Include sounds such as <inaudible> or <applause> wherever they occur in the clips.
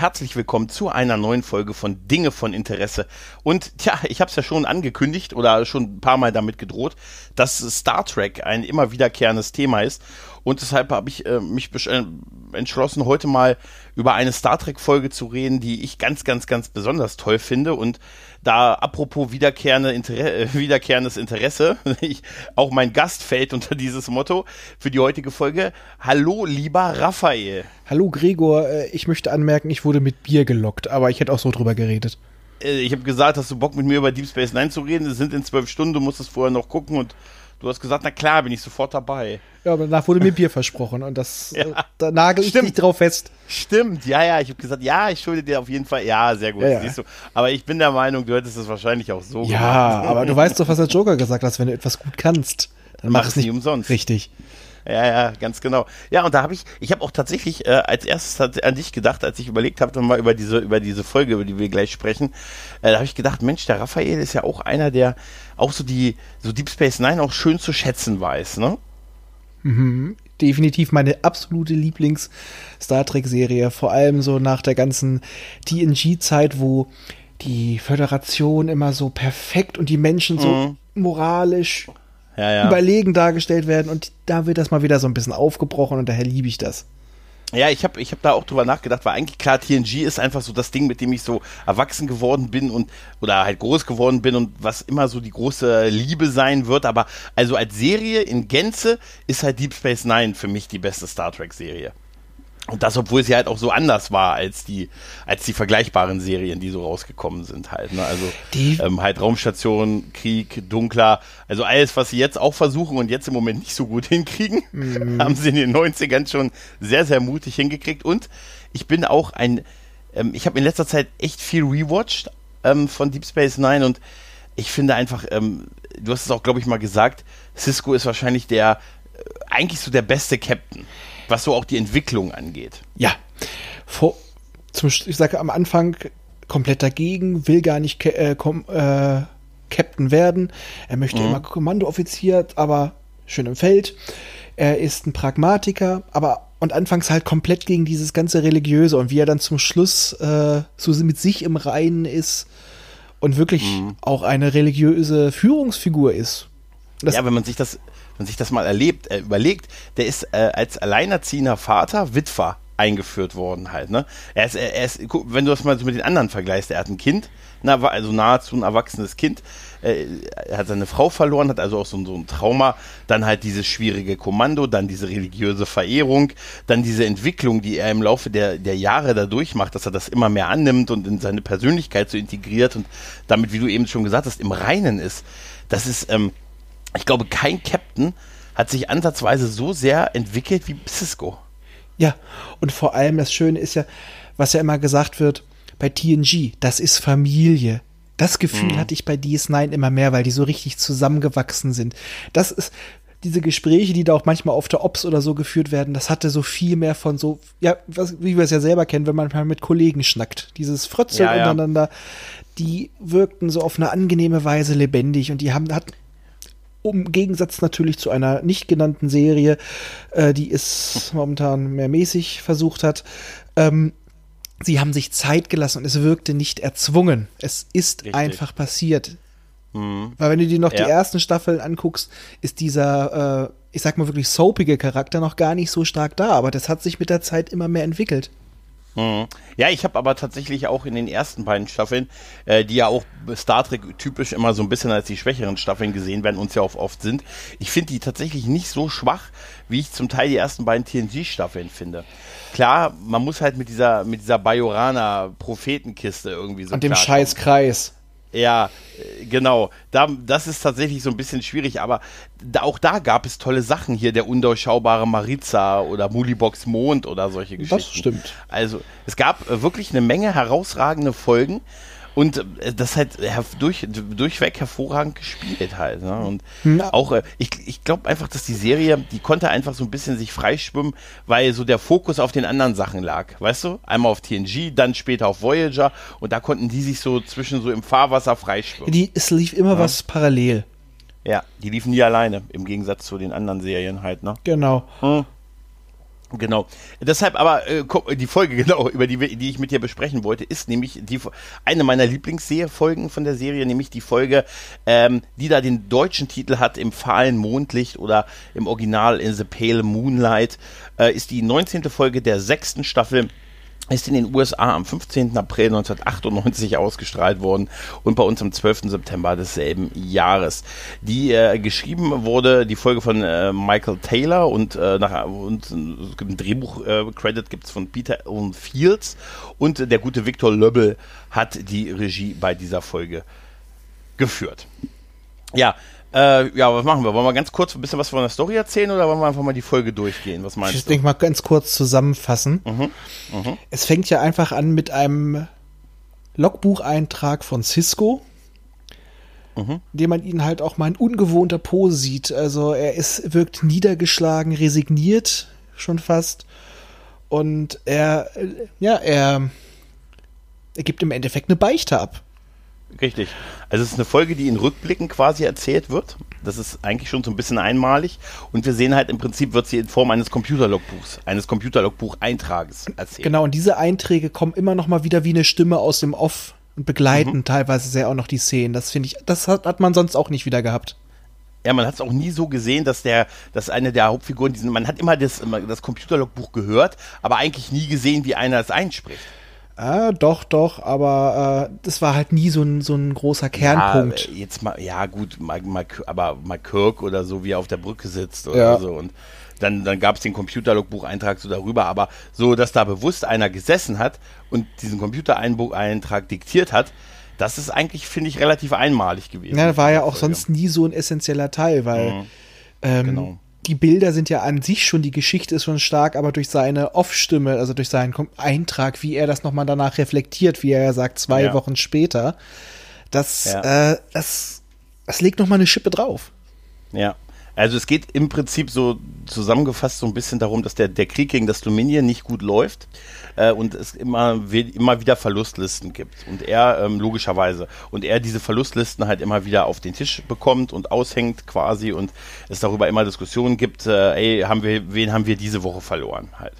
herzlich willkommen zu einer neuen Folge von Dinge von Interesse. Und tja, ich habe es ja schon angekündigt oder schon ein paar Mal damit gedroht, dass Star Trek ein immer wiederkehrendes Thema ist. Und deshalb habe ich äh, mich äh, entschlossen, heute mal über eine Star Trek-Folge zu reden, die ich ganz, ganz, ganz besonders toll finde. Und da apropos wiederkehrende Inter äh, wiederkehrendes Interesse, <laughs> ich, auch mein Gast fällt unter dieses Motto für die heutige Folge. Hallo, lieber Raphael. Hallo, Gregor. Äh, ich möchte anmerken, ich wurde mit Bier gelockt, aber ich hätte auch so drüber geredet. Äh, ich habe gesagt, hast du Bock mit mir über Deep Space Nine zu reden? Es sind in zwölf Stunden, du musst es vorher noch gucken und Du hast gesagt, na klar, bin ich sofort dabei. Ja, aber danach wurde mir Bier versprochen und das ja. da nagel ich dich drauf fest. Stimmt, ja, ja, ich habe gesagt, ja, ich schulde dir auf jeden Fall, ja, sehr gut, ja, ja. siehst du. Aber ich bin der Meinung, du hättest es wahrscheinlich auch so ja, gemacht. Ja, aber du weißt doch, was der Joker gesagt hat, wenn du etwas gut kannst, dann mach, mach es nicht umsonst. Richtig. Ja, ja, ganz genau. Ja, und da habe ich, ich habe auch tatsächlich äh, als erstes an dich gedacht, als ich überlegt habe, mal über diese, über diese Folge, über die wir gleich sprechen, äh, da habe ich gedacht, Mensch, der Raphael ist ja auch einer, der auch so die, so Deep Space Nine auch schön zu schätzen weiß, ne? Mhm. Definitiv meine absolute Lieblings-Star Trek-Serie, vor allem so nach der ganzen TNG-Zeit, wo die Föderation immer so perfekt und die Menschen so mhm. moralisch ja, ja. überlegen dargestellt werden und da wird das mal wieder so ein bisschen aufgebrochen und daher liebe ich das. Ja, ich habe ich hab da auch drüber nachgedacht, weil eigentlich klar, TNG ist einfach so das Ding, mit dem ich so erwachsen geworden bin und oder halt groß geworden bin und was immer so die große Liebe sein wird. Aber also als Serie in Gänze ist halt Deep Space Nine für mich die beste Star Trek-Serie. Und das, obwohl sie halt auch so anders war als die, als die vergleichbaren Serien, die so rausgekommen sind halt. Ne? Also ähm, halt Raumstation, Krieg, Dunkler, also alles, was sie jetzt auch versuchen und jetzt im Moment nicht so gut <laughs> hinkriegen, mhm. haben sie in den 90ern schon sehr, sehr mutig hingekriegt. Und ich bin auch ein, ähm, ich habe in letzter Zeit echt viel rewatcht ähm, von Deep Space Nine und ich finde einfach, ähm, du hast es auch, glaube ich, mal gesagt, Cisco ist wahrscheinlich der, äh, eigentlich so der beste Captain was so auch die Entwicklung angeht. Ja. Vor, zum, ich sage am Anfang komplett dagegen, will gar nicht äh, kom, äh, Captain werden. Er möchte mhm. immer Kommandooffizier, aber schön im Feld. Er ist ein Pragmatiker, aber und anfangs halt komplett gegen dieses ganze Religiöse und wie er dann zum Schluss äh, so mit sich im Reinen ist und wirklich mhm. auch eine religiöse Führungsfigur ist. Das ja, wenn man sich das, man sich das mal erlebt, äh, überlegt, der ist äh, als alleinerziehender Vater Witwer eingeführt worden halt, ne? Er ist, er ist, wenn du das mal so mit den anderen vergleichst, er hat ein Kind, na, also nahezu ein erwachsenes Kind, äh, er hat seine Frau verloren, hat also auch so, so ein Trauma, dann halt dieses schwierige Kommando, dann diese religiöse Verehrung, dann diese Entwicklung, die er im Laufe der, der Jahre da durchmacht, dass er das immer mehr annimmt und in seine Persönlichkeit so integriert und damit, wie du eben schon gesagt hast, im Reinen ist. Das ist, ähm, ich glaube, kein Captain hat sich ansatzweise so sehr entwickelt wie Cisco. Ja, und vor allem das Schöne ist ja, was ja immer gesagt wird, bei TNG, das ist Familie. Das Gefühl mhm. hatte ich bei DS9 immer mehr, weil die so richtig zusammengewachsen sind. Das ist, diese Gespräche, die da auch manchmal auf der Ops oder so geführt werden, das hatte so viel mehr von so, ja, was, wie wir es ja selber kennen, wenn man mal mit Kollegen schnackt. Dieses Frötzeln ja, ja. untereinander, die wirkten so auf eine angenehme Weise lebendig und die haben, hatten im Gegensatz natürlich zu einer nicht genannten Serie, äh, die es momentan mehr mäßig versucht hat. Ähm, sie haben sich Zeit gelassen und es wirkte nicht erzwungen. Es ist Richtig. einfach passiert. Mhm. Weil wenn du dir noch ja. die ersten Staffeln anguckst, ist dieser, äh, ich sag mal wirklich soapige Charakter noch gar nicht so stark da, aber das hat sich mit der Zeit immer mehr entwickelt. Mhm. Ja, ich habe aber tatsächlich auch in den ersten beiden Staffeln, äh, die ja auch Star Trek typisch immer so ein bisschen als die schwächeren Staffeln gesehen werden, uns ja auch oft sind, ich finde die tatsächlich nicht so schwach, wie ich zum Teil die ersten beiden TNG-Staffeln finde. Klar, man muss halt mit dieser, mit dieser Bajorana-Prophetenkiste irgendwie so. Und dem Scheißkreis. Ja, äh, genau. Da, das ist tatsächlich so ein bisschen schwierig, aber da, auch da gab es tolle Sachen hier, der undurchschaubare Maritza oder Mulibox Mond oder solche Geschichten. Das stimmt. Also es gab äh, wirklich eine Menge herausragende Folgen und äh, das halt durch, durchweg hervorragend gespielt halt. Ne? Und Na. auch, äh, ich, ich glaube einfach, dass die Serie, die konnte einfach so ein bisschen sich freischwimmen, weil so der Fokus auf den anderen Sachen lag. Weißt du? Einmal auf TNG, dann später auf Voyager und da konnten die sich so zwischen so im Fahrwasser freischwimmen. Die, es lief immer ja. was parallel. Ja, die liefen nie alleine, im Gegensatz zu den anderen Serien halt, ne? Genau. Hm. Genau. Deshalb aber äh, die Folge <laughs> genau, über die, die ich mit dir besprechen wollte, ist nämlich die eine meiner Lieblingsfolgen von der Serie, nämlich die Folge, ähm, die da den deutschen Titel hat im fahlen Mondlicht oder im Original in The Pale Moonlight, äh, ist die 19. Folge der sechsten Staffel ist in den USA am 15. April 1998 ausgestrahlt worden und bei uns am 12. September desselben Jahres. Die äh, geschrieben wurde, die Folge von äh, Michael Taylor und, äh, nach, und es gibt ein Drehbuch-Credit äh, gibt's von Peter Owen Fields und der gute Victor Löbbel hat die Regie bei dieser Folge geführt. Ja, äh, ja, was machen wir? Wollen wir ganz kurz ein bisschen was von der Story erzählen oder wollen wir einfach mal die Folge durchgehen? Was meinst ich du? Ich denke mal ganz kurz zusammenfassen. Mhm. Mhm. Es fängt ja einfach an mit einem Logbucheintrag von Cisco, mhm. in dem man ihn halt auch mal in ungewohnter Pose sieht. Also er ist, wirkt niedergeschlagen, resigniert schon fast. Und er, ja, er, er gibt im Endeffekt eine Beichte ab. Richtig. Also es ist eine Folge, die in Rückblicken quasi erzählt wird. Das ist eigentlich schon so ein bisschen einmalig. Und wir sehen halt im Prinzip wird sie in Form eines Computerlogbuchs, eines Computerlogbucheintrages erzählt. Genau, und diese Einträge kommen immer noch mal wieder wie eine Stimme aus dem Off und begleiten mhm. teilweise sehr auch noch die Szenen. Das finde ich, das hat, hat man sonst auch nicht wieder gehabt. Ja, man hat es auch nie so gesehen, dass der, dass eine der Hauptfiguren diesen, man hat immer das, das Computerlogbuch gehört, aber eigentlich nie gesehen, wie einer es einspricht. Ah, doch, doch, aber äh, das war halt nie so ein, so ein großer Kernpunkt. Ja, jetzt mal, ja gut, mal, mal, aber mal Kirk oder so, wie er auf der Brücke sitzt oder ja. so und dann, dann gab es den Computerlogbucheintrag so darüber, aber so, dass da bewusst einer gesessen hat und diesen Computereintrag diktiert hat, das ist eigentlich, finde ich, relativ einmalig gewesen. Ja, war ja auch sonst nie so ein essentieller Teil, weil mhm. ähm, genau die Bilder sind ja an sich schon, die Geschichte ist schon stark, aber durch seine Off-Stimme, also durch seinen Eintrag, wie er das nochmal danach reflektiert, wie er ja sagt, zwei ja. Wochen später, das, ja. äh, das, das legt nochmal eine Schippe drauf. Ja. Also es geht im Prinzip so zusammengefasst so ein bisschen darum, dass der, der Krieg gegen das Dominion nicht gut läuft äh, und es immer, immer wieder Verlustlisten gibt. Und er, ähm, logischerweise, und er diese Verlustlisten halt immer wieder auf den Tisch bekommt und aushängt quasi und es darüber immer Diskussionen gibt, äh, ey, haben wir, wen haben wir diese Woche verloren halt.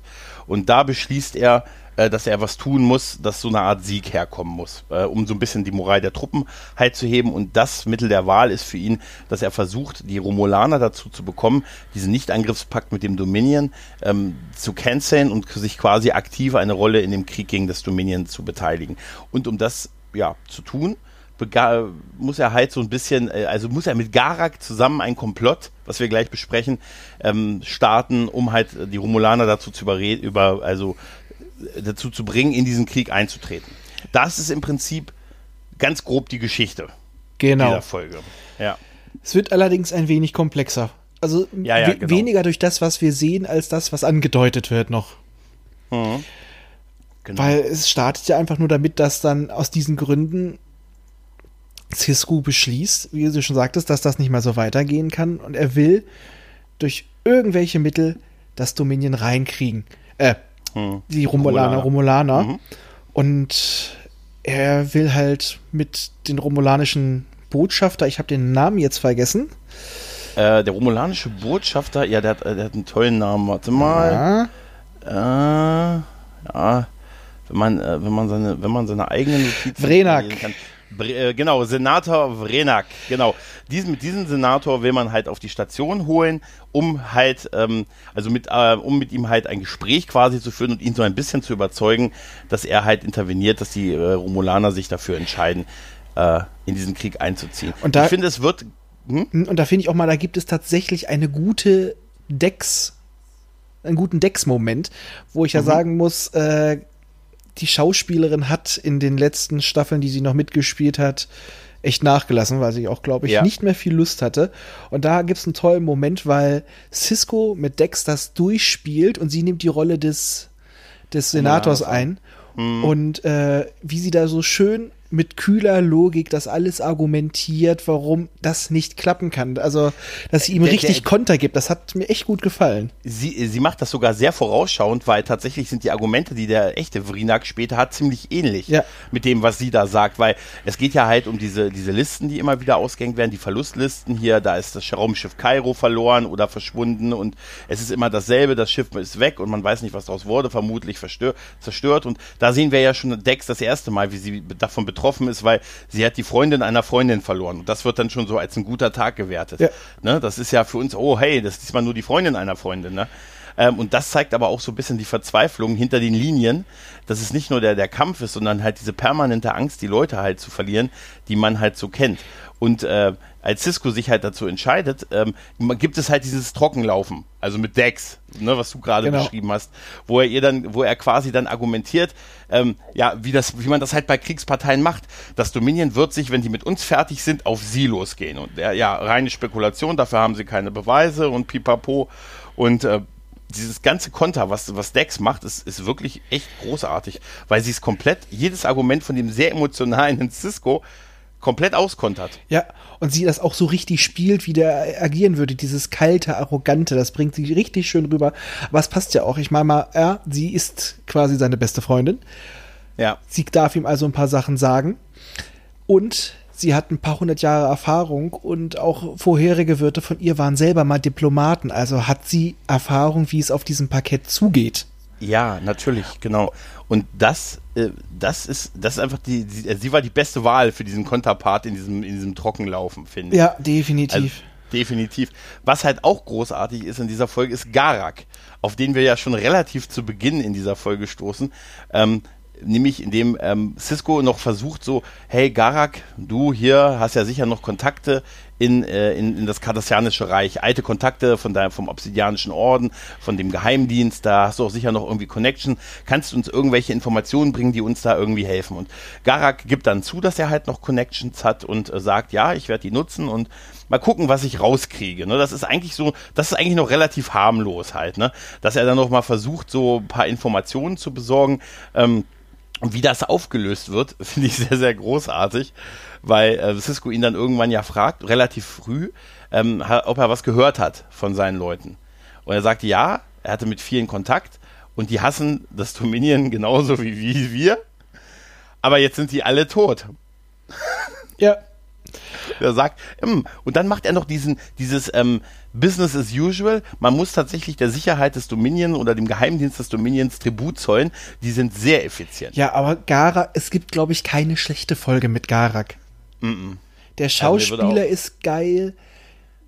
Und da beschließt er, äh, dass er was tun muss, dass so eine Art Sieg herkommen muss, äh, um so ein bisschen die Moral der Truppen halt zu heben. Und das Mittel der Wahl ist für ihn, dass er versucht, die Romulaner dazu zu bekommen, diesen Nicht-Angriffspakt mit dem Dominion ähm, zu canceln und sich quasi aktiv eine Rolle in dem Krieg gegen das Dominion zu beteiligen. Und um das ja zu tun, muss er halt so ein bisschen, äh, also muss er mit Garak zusammen ein Komplott, was wir gleich besprechen, ähm, starten, um halt die Romulaner dazu zu überreden, über, also dazu zu bringen, in diesen Krieg einzutreten. Das ist im Prinzip ganz grob die Geschichte genau. dieser Folge. Ja. Es wird allerdings ein wenig komplexer. Also ja, ja, genau. weniger durch das, was wir sehen, als das, was angedeutet wird noch. Mhm. Genau. Weil es startet ja einfach nur damit, dass dann aus diesen Gründen Cisco beschließt, wie du schon sagtest, dass das nicht mehr so weitergehen kann und er will durch irgendwelche Mittel das Dominion reinkriegen. Äh, hm. Die Romulaner, Romulaner. Mhm. Und er will halt mit den romulanischen Botschafter, ich habe den Namen jetzt vergessen. Äh, der romulanische Botschafter, ja, der hat, der hat einen tollen Namen. Warte mal. Ja. Äh, ja. Wenn man, äh, wenn man seine, wenn man seine eigenen Notizen Vrenak. kann. Äh, genau, Senator Vrenak, genau. Diesen, mit diesem Senator will man halt auf die Station holen, um halt, ähm, also mit, äh, um mit ihm halt ein Gespräch quasi zu führen und ihn so ein bisschen zu überzeugen, dass er halt interveniert, dass die äh, Romulaner sich dafür entscheiden, äh, in diesen Krieg einzuziehen. Und da, ich finde, es wird. Hm? Und da finde ich auch mal, da gibt es tatsächlich eine gute Dex, einen guten Dex-Moment, wo ich ja mhm. sagen muss, äh, die Schauspielerin hat in den letzten Staffeln, die sie noch mitgespielt hat, echt nachgelassen, weil sie auch, glaube ich, ja. nicht mehr viel Lust hatte. Und da gibt es einen tollen Moment, weil Cisco mit Dex das durchspielt und sie nimmt die Rolle des, des Senators ja. ein. Mhm. Und äh, wie sie da so schön mit kühler Logik das alles argumentiert, warum das nicht klappen kann. Also, dass sie ihm der, richtig der, Konter gibt, das hat mir echt gut gefallen. Sie, sie macht das sogar sehr vorausschauend, weil tatsächlich sind die Argumente, die der echte Vrinak später hat, ziemlich ähnlich ja. mit dem, was sie da sagt, weil es geht ja halt um diese, diese Listen, die immer wieder ausgehängt werden, die Verlustlisten hier, da ist das Raumschiff Kairo verloren oder verschwunden und es ist immer dasselbe, das Schiff ist weg und man weiß nicht, was daraus wurde, vermutlich zerstört und da sehen wir ja schon Dex das erste Mal, wie sie davon betroffen betroffen ist, weil sie hat die Freundin einer Freundin verloren. Und das wird dann schon so als ein guter Tag gewertet. Ja. Ne? Das ist ja für uns, oh hey, das ist diesmal nur die Freundin einer Freundin. Ne? Ähm, und das zeigt aber auch so ein bisschen die Verzweiflung hinter den Linien, dass es nicht nur der, der Kampf ist, sondern halt diese permanente Angst, die Leute halt zu verlieren, die man halt so kennt. Und äh, als Cisco sich halt dazu entscheidet, ähm, gibt es halt dieses Trockenlaufen, also mit Dex, ne, was du gerade genau. beschrieben hast, wo er ihr dann, wo er quasi dann argumentiert, ähm, ja, wie das, wie man das halt bei Kriegsparteien macht. Das Dominion wird sich, wenn die mit uns fertig sind, auf sie losgehen. Und äh, ja, reine Spekulation, dafür haben sie keine Beweise und pipapo. Und äh, dieses ganze Konter, was, was Dex macht, ist, ist wirklich echt großartig, weil sie es komplett, jedes Argument von dem sehr emotionalen <laughs> Cisco komplett auskontert. Ja, und sie das auch so richtig spielt, wie der agieren würde, dieses kalte, arrogante, das bringt sie richtig schön rüber. Aber es passt ja auch. Ich meine mal, ja, sie ist quasi seine beste Freundin. Ja. Sie darf ihm also ein paar Sachen sagen. Und sie hat ein paar hundert Jahre Erfahrung und auch vorherige Wirte von ihr waren selber mal Diplomaten. Also hat sie Erfahrung, wie es auf diesem Parkett zugeht. Ja, natürlich, genau. Und das, äh, das ist, das ist einfach die, die, äh, sie war die beste Wahl für diesen Konterpart in diesem, in diesem Trockenlaufen, finde ich. Ja, definitiv. Also, definitiv. Was halt auch großartig ist in dieser Folge, ist Garak, auf den wir ja schon relativ zu Beginn in dieser Folge stoßen. Ähm, nämlich indem ähm, Cisco noch versucht so, hey Garak, du hier hast ja sicher noch Kontakte in, äh, in, in das kardassianische Reich, alte Kontakte von deinem, vom Obsidianischen Orden, von dem Geheimdienst, da hast du auch sicher noch irgendwie Connection, kannst du uns irgendwelche Informationen bringen, die uns da irgendwie helfen. Und Garak gibt dann zu, dass er halt noch Connections hat und äh, sagt, ja, ich werde die nutzen und mal gucken, was ich rauskriege. Ne? Das ist eigentlich so, das ist eigentlich noch relativ harmlos halt, ne? Dass er dann noch mal versucht, so ein paar Informationen zu besorgen. Ähm, und wie das aufgelöst wird, <laughs> finde ich sehr, sehr großartig, weil äh, Cisco ihn dann irgendwann ja fragt, relativ früh, ähm, ob er was gehört hat von seinen Leuten. Und er sagt, ja, er hatte mit vielen Kontakt und die hassen das Dominion genauso wie, wie wir, aber jetzt sind die alle tot. Ja. <laughs> Er sagt, ähm, und dann macht er noch diesen, dieses ähm, Business as usual. Man muss tatsächlich der Sicherheit des Dominion oder dem Geheimdienst des Dominions Tribut zollen. Die sind sehr effizient. Ja, aber Garak, es gibt, glaube ich, keine schlechte Folge mit Garak. Mm -mm. Der also Schauspieler also ist geil.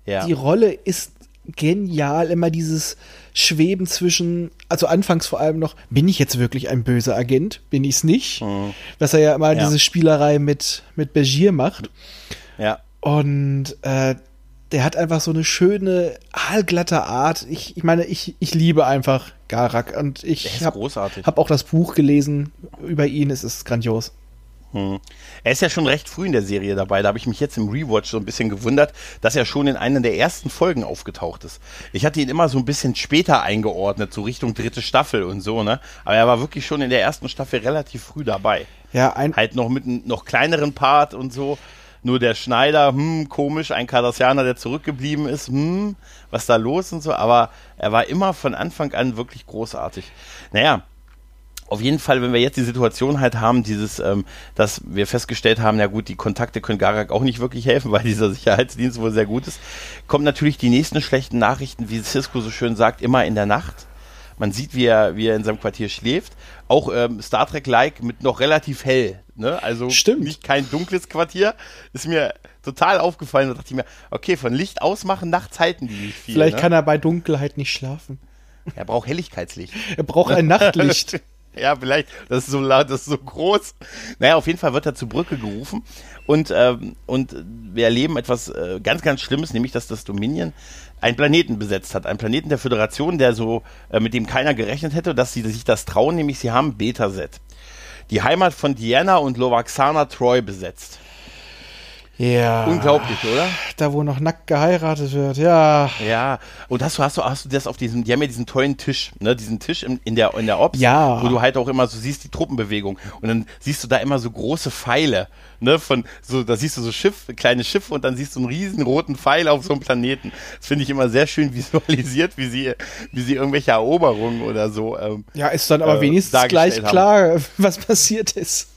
Ja. Die Rolle ist genial. Immer dieses Schweben zwischen, also anfangs vor allem noch, bin ich jetzt wirklich ein böser Agent? Bin ich es nicht? Mhm. Was er ja immer ja. diese Spielerei mit, mit Begier macht. Ja. Und äh, der hat einfach so eine schöne, aalglatte Art. Ich, ich meine, ich, ich liebe einfach Garak und ich habe hab auch das Buch gelesen über ihn. Es ist grandios. Hm. Er ist ja schon recht früh in der Serie dabei. Da habe ich mich jetzt im Rewatch so ein bisschen gewundert, dass er schon in einer der ersten Folgen aufgetaucht ist. Ich hatte ihn immer so ein bisschen später eingeordnet, so Richtung dritte Staffel und so, ne? Aber er war wirklich schon in der ersten Staffel relativ früh dabei. Ja, ein halt noch mit einem noch kleineren Part und so. Nur der Schneider, hm, komisch, ein Kardassianer, der zurückgeblieben ist, hm, was da los und so, aber er war immer von Anfang an wirklich großartig. Naja, auf jeden Fall, wenn wir jetzt die Situation halt haben, dieses, ähm, dass wir festgestellt haben, ja gut, die Kontakte können Garak auch nicht wirklich helfen, <laughs> weil dieser Sicherheitsdienst wohl sehr gut ist, kommen natürlich die nächsten schlechten Nachrichten, wie Cisco so schön sagt, immer in der Nacht. Man sieht, wie er, wie er in seinem Quartier schläft. Auch ähm, Star Trek-like mit noch relativ hell. Ne? Also Stimmt. nicht kein dunkles Quartier. Ist mir total aufgefallen. Da dachte ich mir, okay, von Licht ausmachen, nachts halten die nicht viel. Vielleicht ne? kann er bei Dunkelheit nicht schlafen. Er braucht Helligkeitslicht. Er braucht ein <laughs> Nachtlicht. Ja, vielleicht. Das ist so laut, das ist so groß. Naja, auf jeden Fall wird er zur Brücke gerufen. Und, ähm, und wir erleben etwas äh, ganz, ganz Schlimmes, nämlich, dass das Dominion einen Planeten besetzt hat. Einen Planeten der Föderation, der so, äh, mit dem keiner gerechnet hätte, dass sie sich das trauen, nämlich sie haben Betaset die Heimat von Diana und Lovaxana Troy besetzt. Ja. Unglaublich, oder? Da, wo noch nackt geheiratet wird, ja. Ja, und hast du, hast du, hast du das auf diesem, die haben ja diesen tollen Tisch, ne, diesen Tisch in, in der, in der Ops, Ja. wo du halt auch immer so siehst, die Truppenbewegung. Und dann siehst du da immer so große Pfeile, ne, von, so, da siehst du so Schiff, kleine Schiffe und dann siehst du einen riesen roten Pfeil auf so einem Planeten. Das finde ich immer sehr schön visualisiert, wie sie, wie sie irgendwelche Eroberungen oder so, ähm, Ja, ist dann aber Äh, wenigstens gleich dargestellt haben. klar, <laughs> was passiert ist.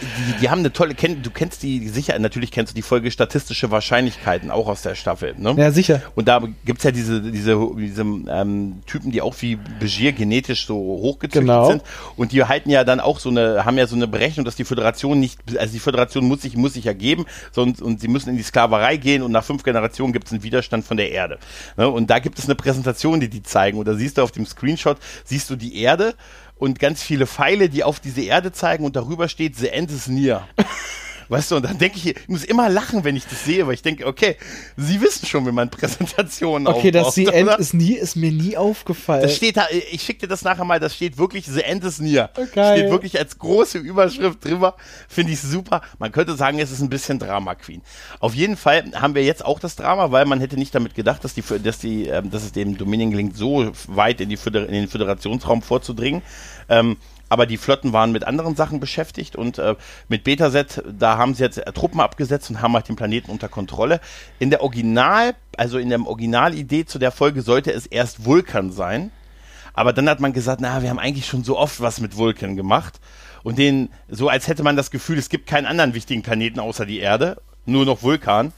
Die, die haben eine tolle, kenn, du kennst die sicher, natürlich kennst du die Folge Statistische Wahrscheinlichkeiten auch aus der Staffel, ne? Ja, sicher. Und da gibt's ja diese, diese, diese ähm, Typen, die auch wie Begier genetisch so hochgezüchtet Genau. sind. Und die halten ja dann auch so eine, haben ja so eine Berechnung, dass die Föderation nicht, also die Föderation muss sich, muss sich ergeben, sonst, und sie müssen in die Sklaverei gehen und nach fünf Generationen gibt's einen Widerstand von der Erde. Ne? Und da gibt es eine Präsentation, die die zeigen. Und da siehst du auf dem Screenshot, siehst du die Erde und ganz viele Pfeile, die auf diese Erde zeigen und darüber steht, the end is near. <laughs> Weißt du, und dann denke ich, ich muss immer lachen, wenn ich das sehe, weil ich denke, okay, sie wissen schon, wie man Präsentationen Okay, dass aufbaut, sie end oder? ist nie, ist mir nie aufgefallen. Das steht da, ich schicke dir das nachher mal, das steht wirklich The End is near. Oh, geil. Steht wirklich als große Überschrift drüber. Finde ich super. Man könnte sagen, es ist ein bisschen Drama Queen. Auf jeden Fall haben wir jetzt auch das Drama, weil man hätte nicht damit gedacht, dass die, dass die, ähm, dass es dem Dominion gelingt, so weit in, die Föder in den Föderationsraum vorzudringen. Ähm, aber die Flotten waren mit anderen Sachen beschäftigt und äh, mit Betaset, da haben sie jetzt äh, Truppen abgesetzt und haben halt den Planeten unter Kontrolle. In der Original, also in der Originalidee zu der Folge sollte es erst Vulkan sein. Aber dann hat man gesagt, na, wir haben eigentlich schon so oft was mit Vulkan gemacht. Und den, so als hätte man das Gefühl, es gibt keinen anderen wichtigen Planeten außer die Erde, nur noch Vulkan.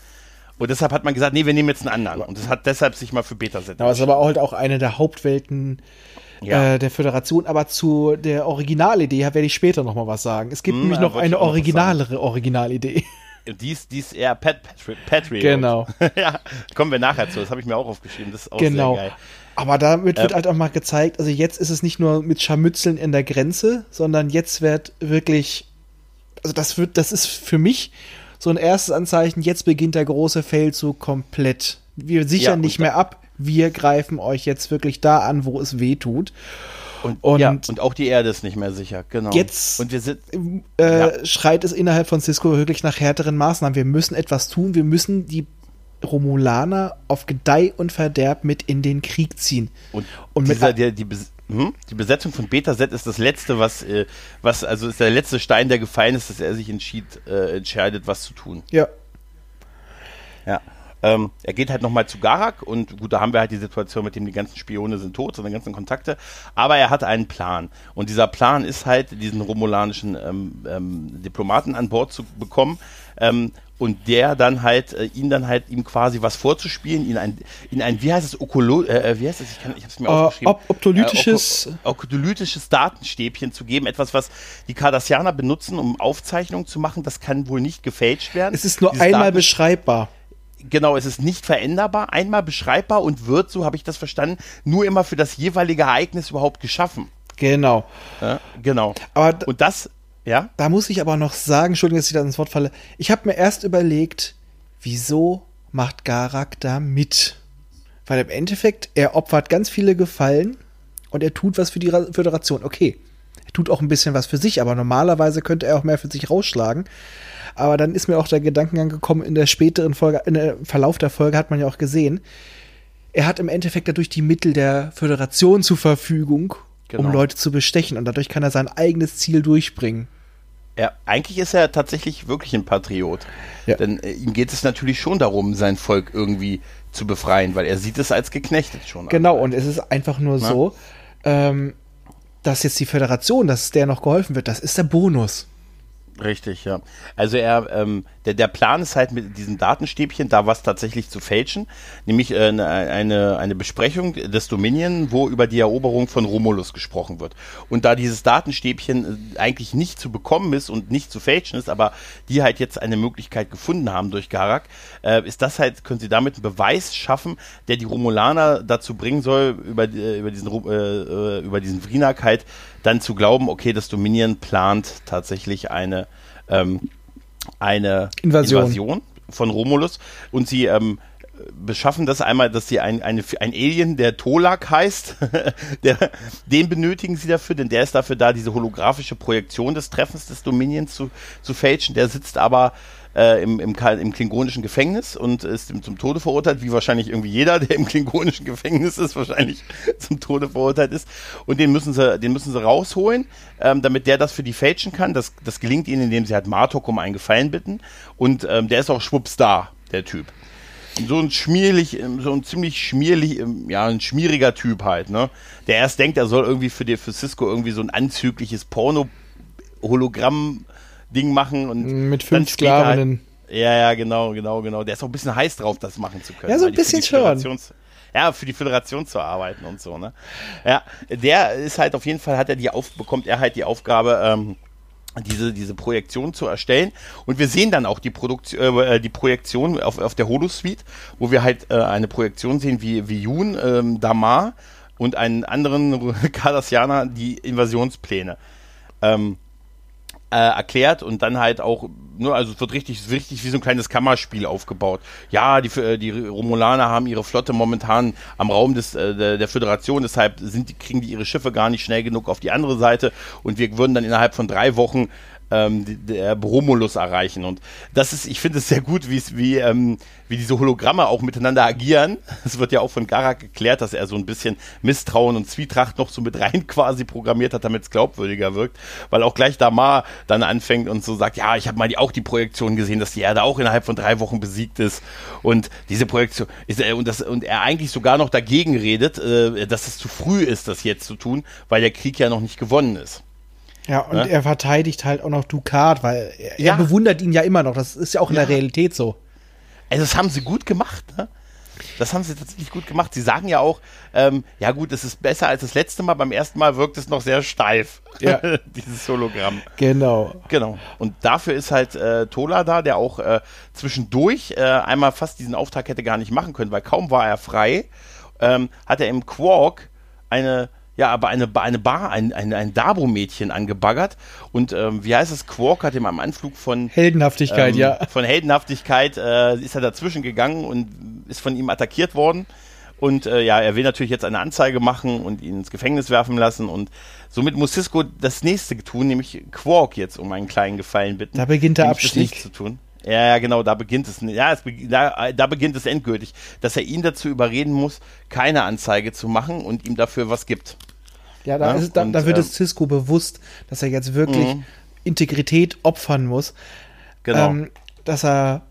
Und deshalb hat man gesagt, nee, wir nehmen jetzt einen anderen. Und das hat deshalb sich mal für Betaset Ja, aber es ist aber halt auch eine der Hauptwelten Ja. äh, der Föderation. Aber zu der Originalidee werde ich später noch mal was sagen. Es gibt Hm, nämlich noch eine originalere Originalidee. Dies, dies eher Pat, Patri Patriot. Genau. <laughs> ja, kommen wir nachher zu. Das habe ich mir auch aufgeschrieben. Das ist auch genau. sehr geil. Aber damit wird Ähm. halt auch mal gezeigt, also jetzt ist es nicht nur mit Scharmützeln in der Grenze, sondern jetzt wird wirklich, also das wird, das ist für mich so ein erstes Anzeichen, jetzt beginnt der große Feldzug komplett. Wir sichern Ja, nicht mehr ab, wir greifen euch jetzt wirklich da an, wo es weh tut. Und, Und- ja, und auch die Erde ist nicht mehr sicher. Genau. Jetzt- Und wir sind, äh, Ja. schreit es innerhalb von Cisco wirklich nach härteren Maßnahmen. Wir müssen etwas tun, wir müssen die Romulaner auf Gedeih und Verderb mit in den Krieg ziehen. Und, Und dieser, der, die, hm? die Besetzung von Betaset ist das letzte, was, äh, was, also ist der letzte Stein, der gefallen ist, dass er sich entschied, äh, entscheidet, was zu tun. Ja, Ja. Ähm, er geht halt nochmal zu Garak und gut, da haben wir halt die Situation, mit dem die ganzen Spione sind tot, seine ganzen Kontakte. Aber er hat einen Plan. Und dieser Plan ist halt, diesen romulanischen ähm, ähm, Diplomaten an Bord zu bekommen. Ähm, und der dann halt, äh, ihn dann halt, ihm quasi was vorzuspielen, ihn ein, ihn ein wie heißt es, Okolo, äh, wie heißt es, ich, kann, ich hab's mir Äh, aufgeschrieben. op- optolytisches- Äh, oko- oktolytisches Datenstäbchen zu geben, etwas, was die Cardassianer benutzen, um Aufzeichnungen zu machen. Das kann wohl nicht gefälscht werden. es ist nur Dieses einmal beschreibbar. Genau, es ist nicht veränderbar, einmal beschreibbar und wird, so habe ich das verstanden, nur immer für das jeweilige Ereignis überhaupt geschaffen. Genau. Ja, genau. Aber Und das, ja, da muss ich aber noch sagen, Entschuldigung, dass ich da ins Wort falle. Ich habe mir erst überlegt, wieso macht Garak da mit? Weil im Endeffekt, er opfert ganz viele Gefallen und er tut was für die Ra- Föderation. Okay, er tut auch ein bisschen was für sich, aber normalerweise könnte er auch mehr für sich rausschlagen. Aber dann ist mir auch der Gedankengang gekommen, in der späteren Folge, in der Verlauf der Folge hat man ja auch gesehen, er hat im Endeffekt dadurch die Mittel der Föderation zur Verfügung, Genau. um Leute zu bestechen. Und dadurch kann er sein eigenes Ziel durchbringen. er, eigentlich ist er tatsächlich wirklich ein Patriot. Ja. Denn äh, ihm geht es natürlich schon darum, sein Volk irgendwie zu befreien, weil er sieht es als geknechtet schon. an. Genau, und es ist einfach nur Na? so, ähm, dass jetzt die Föderation, dass der noch geholfen wird, das ist der Bonus. Richtig, ja. Also er, ähm, der, der Plan ist halt mit diesem Datenstäbchen da was tatsächlich zu fälschen, nämlich äh, eine, eine, eine Besprechung des Dominion, wo über die Eroberung von Romulus gesprochen wird. Und da dieses Datenstäbchen äh, eigentlich nicht zu bekommen ist und nicht zu fälschen ist, aber die halt jetzt eine Möglichkeit gefunden haben durch Garak, äh, ist das halt, können sie damit einen Beweis schaffen, der die Romulaner dazu bringen soll, über, über diesen, äh, äh, über diesen Vrinak halt dann zu glauben, okay, das Dominion plant tatsächlich eine, ähm, eine Invasion. Invasion von Romulus und sie ähm, beschaffen das einmal, dass sie ein, eine, ein Alien, der Tolak heißt, <laughs> der, den benötigen sie dafür, denn der ist dafür da, diese holographische Projektion des Treffens des Dominions zu, zu fälschen. Der sitzt aber äh, im, im, im klingonischen Gefängnis und ist zum Tode verurteilt, wie wahrscheinlich irgendwie jeder, der im klingonischen Gefängnis ist, wahrscheinlich <laughs> zum Tode verurteilt ist. Und den müssen sie, den müssen sie rausholen, ähm, damit der das für die fälschen kann. Das, das gelingt ihnen, indem sie halt Martok um einen Gefallen bitten. Und ähm, der ist auch schwupps da, der Typ so ein schmierlich, ähm, so ein ziemlich schmierlich, ähm, ja, ein schmieriger Typ halt, ne? Der erst denkt, er soll irgendwie für, die, für Cisco irgendwie so ein anzügliches Porno-Hologramm Ding machen und mit fünf Sklavinnen. Halt, ja, ja, genau, genau, genau. Der ist auch ein bisschen heiß drauf, das machen zu können. Ja, so ein bisschen schon. Ja, für die Föderation zu arbeiten und so, ne? Ja, der ist halt auf jeden Fall, hat er die auf, bekommt er halt die Aufgabe, ähm, diese, diese Projektion zu erstellen. Und wir sehen dann auch die, Produktion, äh, die Projektion auf, auf der Holosuite, wo wir halt äh, eine Projektion sehen, wie, wie Jun, ähm, Damar und einen anderen <laughs> Cardassianer die Invasionspläne. Ähm, äh, erklärt und dann halt auch, ne, also es wird richtig, richtig wie so ein kleines Kammerspiel aufgebaut. Ja, die, äh, die Romulaner haben ihre Flotte momentan am Raum des, äh, der, der Föderation, deshalb sind die, kriegen die ihre Schiffe gar nicht schnell genug auf die andere Seite und wir würden dann innerhalb von drei Wochen ähm, der Romulus erreichen. Und das ist, ich finde es sehr gut, wie, ähm, wie diese Hologramme auch miteinander agieren. <laughs> Es wird ja auch von Garak geklärt, dass er so ein bisschen Misstrauen und Zwietracht noch so mit rein <laughs> quasi programmiert hat, damit es glaubwürdiger wirkt. Weil auch gleich Damar dann anfängt und so sagt, ja, ich habe mal die, auch die Projektion gesehen, dass die Erde auch innerhalb von drei Wochen besiegt ist. Und diese Projektion ist äh, und, das, und er eigentlich sogar noch dagegen redet, äh, dass es zu früh ist, das jetzt zu tun, weil der Krieg ja noch nicht gewonnen ist. Ja, und ja? er verteidigt halt auch noch Ducat, weil er, ja. er, bewundert ihn ja immer noch. Das ist ja auch in ja. der Realität so. Also, das haben sie gut gemacht, ne? Das haben sie tatsächlich gut gemacht. Sie sagen ja auch, ähm, ja gut, es ist besser als das letzte Mal. Beim ersten Mal wirkt es noch sehr steif, ja. <laughs> dieses Hologramm. Genau. Genau. Und dafür ist halt äh, Tola da, der auch äh, zwischendurch äh, einmal fast diesen Auftrag hätte gar nicht machen können, weil kaum war er frei, ähm, hat er im Quark eine ja, aber eine, eine Bar, ein, ein, ein Dabo-Mädchen angebaggert. Und ähm, wie heißt es? Quark hat ihm am Anflug von Heldenhaftigkeit, ähm, ja. Von Heldenhaftigkeit äh, ist er dazwischen gegangen und ist von ihm attackiert worden. Und äh, ja, er will natürlich jetzt eine Anzeige machen und ihn ins Gefängnis werfen lassen. Und somit muss Cisco das nächste tun, nämlich Quark jetzt um einen kleinen Gefallen bitten. Da beginnt der Abstieg. zu tun. Ja, ja, genau, da beginnt es. Ja, es, da, da beginnt es endgültig, dass er ihn dazu überreden muss, keine Anzeige zu machen und ihm dafür was gibt. Ja, da, ja, ist, da, und, da wird ähm, es Cisco bewusst, dass er jetzt wirklich mhm. Integrität opfern muss. Genau. Ähm, dass er,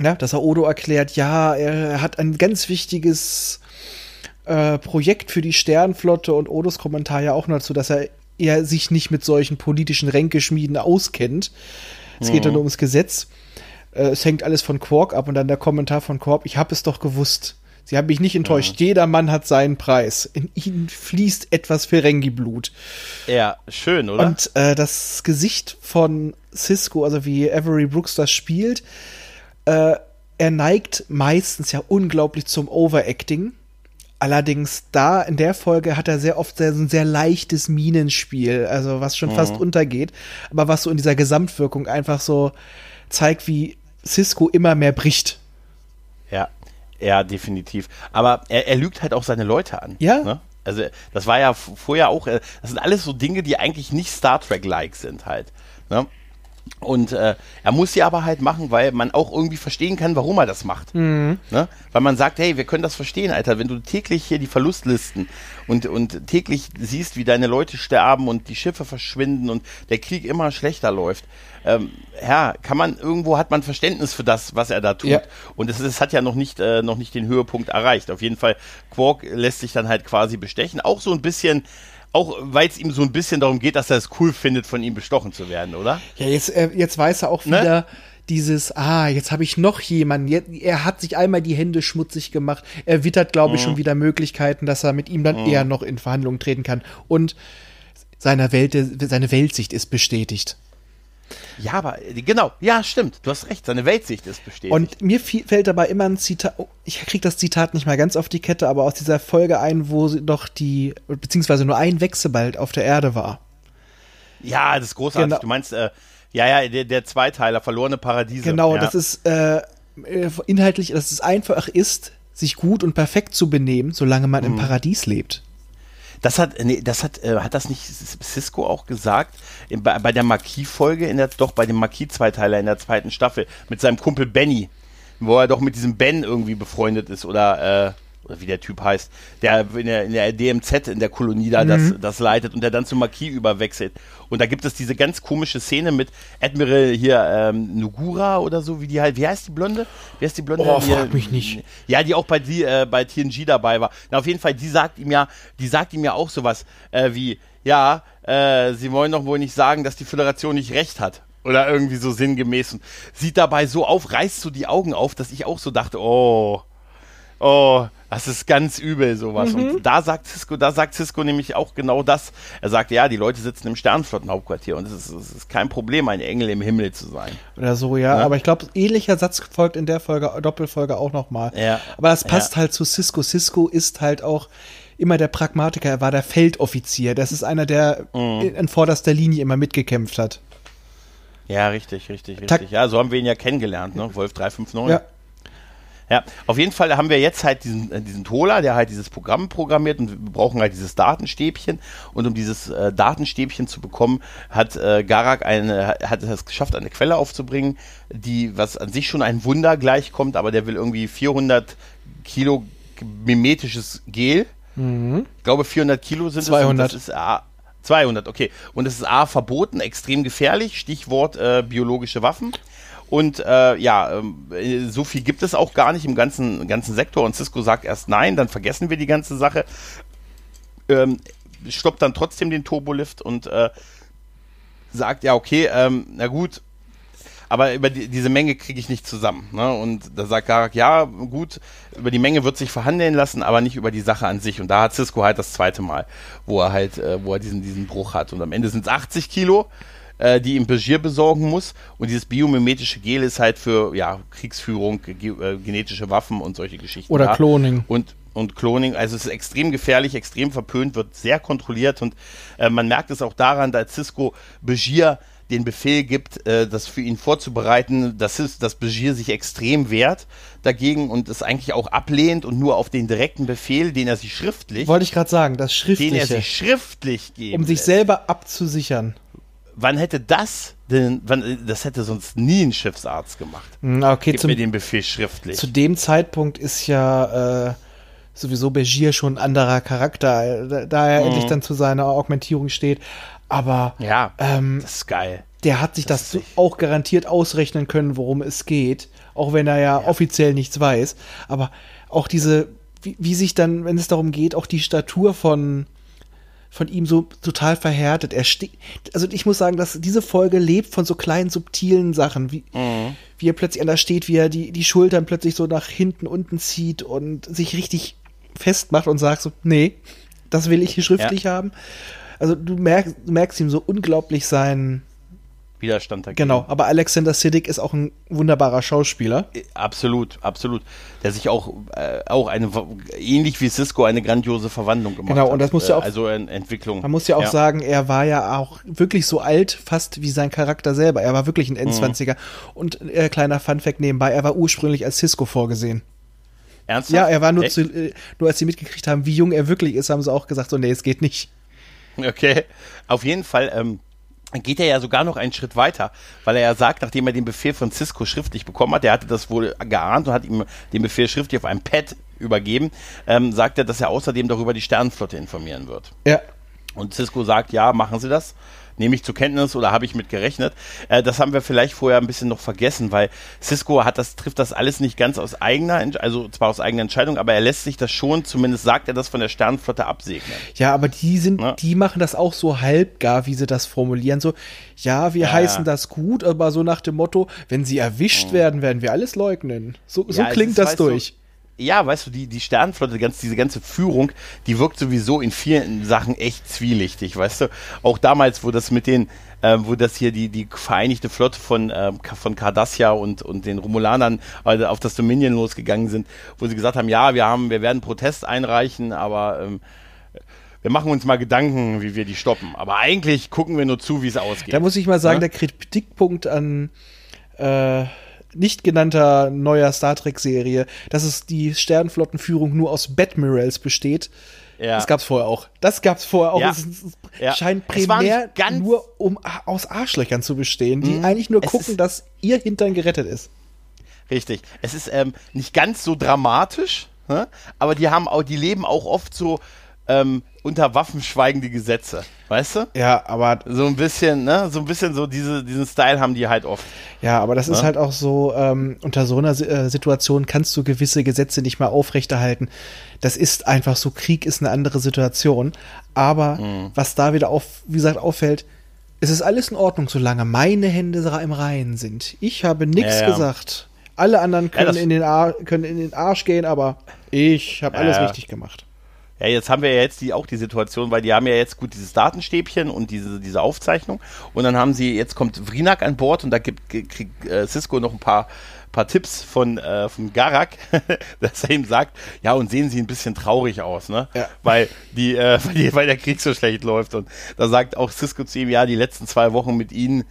ja, dass er Odo erklärt, ja, er hat ein ganz wichtiges äh, Projekt für die Sternflotte und Odos Kommentar ja auch dazu, dass er er sich nicht mit solchen politischen Ränkeschmieden auskennt. Es geht dann mhm. ums Gesetz. Äh, es hängt alles von Quark ab und dann der Kommentar von Quark, ich habe es doch gewusst. Sie haben mich nicht enttäuscht. Ja. Jeder Mann hat seinen Preis. In ihnen fließt etwas Ferengi-Blut. Ja, schön, oder? Und äh, das Gesicht von Cisco, also wie Avery Brooks das spielt, äh, er neigt meistens ja unglaublich zum Overacting. Allerdings da in der Folge hat er sehr oft sehr, ein sehr leichtes Minenspiel, also was schon mhm. fast untergeht, aber was so in dieser Gesamtwirkung einfach so zeigt, wie Cisco immer mehr bricht. Ja, ja, definitiv. Aber er, er lügt halt auch seine Leute an. Ja. Ne? Also das war ja vorher auch, äh, das sind alles so Dinge, die eigentlich nicht Star Trek-like sind halt. Ne? Und äh, er muss sie aber halt machen, weil man auch irgendwie verstehen kann, warum er das macht. Mhm. Ne? Weil man sagt, hey, wir können das verstehen, Alter. Wenn du täglich hier die Verlustlisten und, und täglich siehst, wie deine Leute sterben und die Schiffe verschwinden und der Krieg immer schlechter läuft, ähm, ja, kann man, irgendwo hat man Verständnis für das, was er da tut. Ja. Und es, es hat ja noch nicht, äh, noch nicht den Höhepunkt erreicht. Auf jeden Fall, Quark lässt sich dann halt quasi bestechen. Auch so ein bisschen auch weil es ihm so ein bisschen darum geht, dass er es cool findet, von ihm bestochen zu werden, oder? Ja, jetzt, äh, jetzt weiß er auch ne? wieder, ne? dieses, ah, jetzt habe ich noch jemanden. Er hat sich einmal die Hände schmutzig gemacht. Er wittert, glaube ich, mhm. schon wieder Möglichkeiten, dass er mit ihm dann mhm. eher noch in Verhandlungen treten kann. Und seiner Welt, seine Weltsicht ist bestätigt. Ja, aber genau, ja, stimmt. Du hast recht, seine Weltsicht ist bestätigt. Und mir fällt dabei immer ein Zitat, oh, ich kriege das Zitat nicht mal ganz auf die Kette, aber aus dieser Folge ein, wo doch die, beziehungsweise nur ein Wechselbald auf der Erde war. Ja, das ist großartig. Genau. Du meinst, äh, ja, ja, der, der Zweiteiler, verlorene Paradiese. Genau, ja. das ist, äh, äh, inhaltlich, dass es einfach ist, sich gut und perfekt zu benehmen, solange man im Paradies lebt. Das hat, nee, das hat, äh, hat das nicht Cisco auch gesagt? In, bei, bei der Marquis-Folge, in der, doch bei dem Marquis-Zweiteiler in der zweiten Staffel, mit seinem Kumpel Benny, wo er doch mit diesem Ben irgendwie befreundet ist oder, äh, wie der Typ heißt, der in der, in der DMZ in der Kolonie da das, das leitet und der dann zu Marquis überwechselt. Und da gibt es diese ganz komische Szene mit Admiral hier ähm, Nugura oder so, wie die halt, wie heißt die Blonde? Wie heißt die Blonde? Oh, Hier- frag mich nicht. Ja, die auch bei, die, äh, bei TNG dabei war. Na, auf jeden Fall, die sagt ihm ja, die sagt ihm ja auch sowas äh, wie, ja, äh, sie wollen doch wohl nicht sagen, dass die Föderation nicht recht hat. Oder irgendwie so sinngemäß. Und sieht dabei so auf, reißt so die Augen auf, dass ich auch so dachte, oh, oh, das ist ganz übel sowas. Mhm. Und da sagt Cisco, da sagt Cisco nämlich auch genau das. Er sagt, ja, die Leute sitzen im Sternenflottenhauptquartier und es ist, es ist kein Problem, ein Engel im Himmel zu sein. Oder so, ja. Ja. Aber ich glaube, ähnlicher Satz folgt in der Folge, Doppelfolge auch nochmal. Ja. Aber das passt Ja. halt zu Cisco. Cisco ist halt auch immer der Pragmatiker. Er war der Feldoffizier. Das ist einer, der Mhm. in vorderster Linie immer mitgekämpft hat. Ja, richtig, richtig, richtig. Tak- Ja, so haben wir ihn ja kennengelernt, ne? Wolf 359. Ja. Ja, auf jeden Fall haben wir jetzt halt diesen, äh, diesen Tola, der halt dieses Programm programmiert und wir brauchen halt dieses Datenstäbchen. Und um dieses äh, Datenstäbchen zu bekommen, hat äh, Garak eine, hat es geschafft, eine Quelle aufzubringen, die, was an sich schon ein Wunder gleichkommt, aber der will irgendwie 400 Kilo mimetisches Gel. Ich glaube, 400 Kilo sind 200. es. und Das ist A, 200, okay. Und es ist A, verboten, extrem gefährlich, Stichwort äh, biologische Waffen. Und äh, ja, ähm, äh, so viel gibt es auch gar nicht im ganzen, ganzen Sektor. Und Cisco sagt erst nein, dann vergessen wir die ganze Sache. Ähm, stoppt dann trotzdem den Turbolift und äh, sagt, ja, okay, ähm, na gut, aber über die, diese Menge kriege ich nicht zusammen. Ne? Und da sagt Garak, ja, gut, über die Menge wird sich verhandeln lassen, aber nicht über die Sache an sich. Und da hat Cisco halt das zweite Mal, wo er halt, äh, wo er diesen, diesen Bruch hat. Und am Ende sind es 80 Kilo, äh, die ihm Begier besorgen muss. Und dieses biomimetische Gel ist halt für ja, Kriegsführung, ge äh, genetische Waffen und solche Geschichten. Oder da. Cloning. Und, und Cloning, also es ist extrem gefährlich, extrem verpönt, wird sehr kontrolliert und äh, man merkt es auch daran, da Cisco Begier den Befehl gibt, äh, das für ihn vorzubereiten, dass, es, dass Begier sich extrem wehrt dagegen und es eigentlich auch ablehnt und nur auf den direkten Befehl, den er sich schriftlich, Wollte ich gerade sagen, das den er Schriftliche, sich schriftlich geben um sich selber abzusichern. Wann hätte das denn, wann, das hätte sonst nie ein Schiffsarzt gemacht. Hm, Okay, Gib zum, mir den Befehl schriftlich. zu dem Zeitpunkt ist ja äh, sowieso Begier schon ein anderer Charakter, äh, da, da er endlich dann zu seiner Augmentierung steht. Aber Mhm. ja, ähm, das ist geil. der hat sich das, so sich- auch garantiert ausrechnen können, worum es geht, auch wenn er ja, offiziell nichts weiß. Aber auch diese, wie, wie sich dann, wenn es darum geht, auch die Statur von von ihm so total verhärtet. Er steht, also ich muss sagen, dass diese Folge lebt von so kleinen subtilen Sachen, wie, Mhm. wie er plötzlich anders steht, wie er die, die Schultern plötzlich so nach hinten unten zieht und sich richtig festmacht und sagt so, nee, das will ich hier schriftlich haben. Also du merkst, du merkst ihm so unglaublich sein, Widerstand dagegen. Genau, aber Alexander Siddig ist auch ein wunderbarer Schauspieler. Absolut, absolut. Der sich auch, äh, auch eine, ähnlich wie Cisco, eine grandiose Verwandlung gemacht Genau, hat. und das muss ja auch- Also eine Entwicklung. Man muss ja auch sagen, er war ja auch wirklich so alt, fast wie sein Charakter selber. Er war wirklich ein N20er. Und äh, kleiner Funfact nebenbei, er war ursprünglich als Cisco vorgesehen. Ernsthaft? Ja, er war nur, zu, äh, nur als sie mitgekriegt haben, wie jung er wirklich ist, haben sie auch gesagt, so, nee, es geht nicht. Okay. Auf jeden Fall ähm, geht er ja sogar noch einen Schritt weiter, weil er ja sagt, nachdem er den Befehl von Cisco schriftlich bekommen hat, er hatte das wohl geahnt und hat ihm den Befehl schriftlich auf einem Pad übergeben, ähm, sagt er, dass er außerdem darüber die Sternenflotte informieren wird. Ja. Und Cisco sagt, ja, machen Sie das. Nehme ich zur Kenntnis oder habe ich mit gerechnet? Äh, das haben wir vielleicht vorher ein bisschen noch vergessen, weil Cisco hat das, trifft das alles nicht ganz aus eigener, also zwar aus eigener Entscheidung, aber er lässt sich das schon, zumindest sagt er das von der Sternenflotte absegnen. Ja, aber die sind, Ja. die machen das auch so halbgar, wie sie das formulieren. So, ja, wir Ja, heißen das gut, aber so nach dem Motto, wenn sie erwischt werden, werden wir alles leugnen. So, so Ja, klingt das durch. Ja, weißt du, die, die Sternenflotte, ganz, diese ganze Führung, die wirkt sowieso in vielen Sachen echt zwielichtig, weißt du. Auch damals, wo das mit den, ähm, wo das hier die, die vereinigte Flotte von, Ka- von Cardassia und, und den Romulanern äh, auf das Dominion losgegangen sind, wo sie gesagt haben, ja, wir haben, wir werden Protest einreichen, aber ähm, wir machen uns mal Gedanken, wie wir die stoppen. Aber eigentlich gucken wir nur zu, wie es ausgeht. Da muss ich mal sagen, Ja? der Kritikpunkt an äh, nicht genannter neuer Star Trek-Serie, dass es die Sternflottenführung nur aus Badmirals besteht. Ja. Das gab's vorher auch. Das gab's vorher auch. Ja. Es, es Ja. scheint primär nur um aus Arschlöchern zu bestehen, die Mhm. eigentlich nur Es gucken, dass ihr Hintern gerettet ist. Richtig. Es ist ähm, nicht ganz so dramatisch, ne? aber die haben auch, die leben auch oft so ähm, unter waffenschweigende Gesetze, weißt du? Ja, aber So ein bisschen, ne? So ein bisschen so diese, diesen Style haben die halt oft. Ja, aber das ist Ja. halt auch so, ähm, unter so einer äh, Situation kannst du gewisse Gesetze nicht mehr aufrechterhalten. Das ist einfach so, Krieg ist eine andere Situation. Aber Mhm. was da wieder auf, wie gesagt, auffällt, es ist alles in Ordnung, solange meine Hände im Reinen sind. Ich habe nichts Ja, ja. gesagt. Alle anderen können, das- in den Ar können in den Arsch gehen, aber ich habe alles Ja. richtig gemacht. Ja, jetzt haben wir ja jetzt die, auch die Situation, weil die haben ja jetzt gut dieses Datenstäbchen und diese, diese Aufzeichnung. Und dann haben sie, jetzt kommt Vrinak an Bord und da gibt, kriegt äh, Cisco noch ein paar, paar Tipps von, äh, von Garak, <laughs> dass er ihm sagt, ja, und sehen sie ein bisschen traurig aus, ne? Ja. Weil, die, äh, <laughs> weil, die, weil der Krieg so schlecht läuft. Und da sagt auch Cisco zu ihm, ja, die letzten zwei Wochen mit ihnen,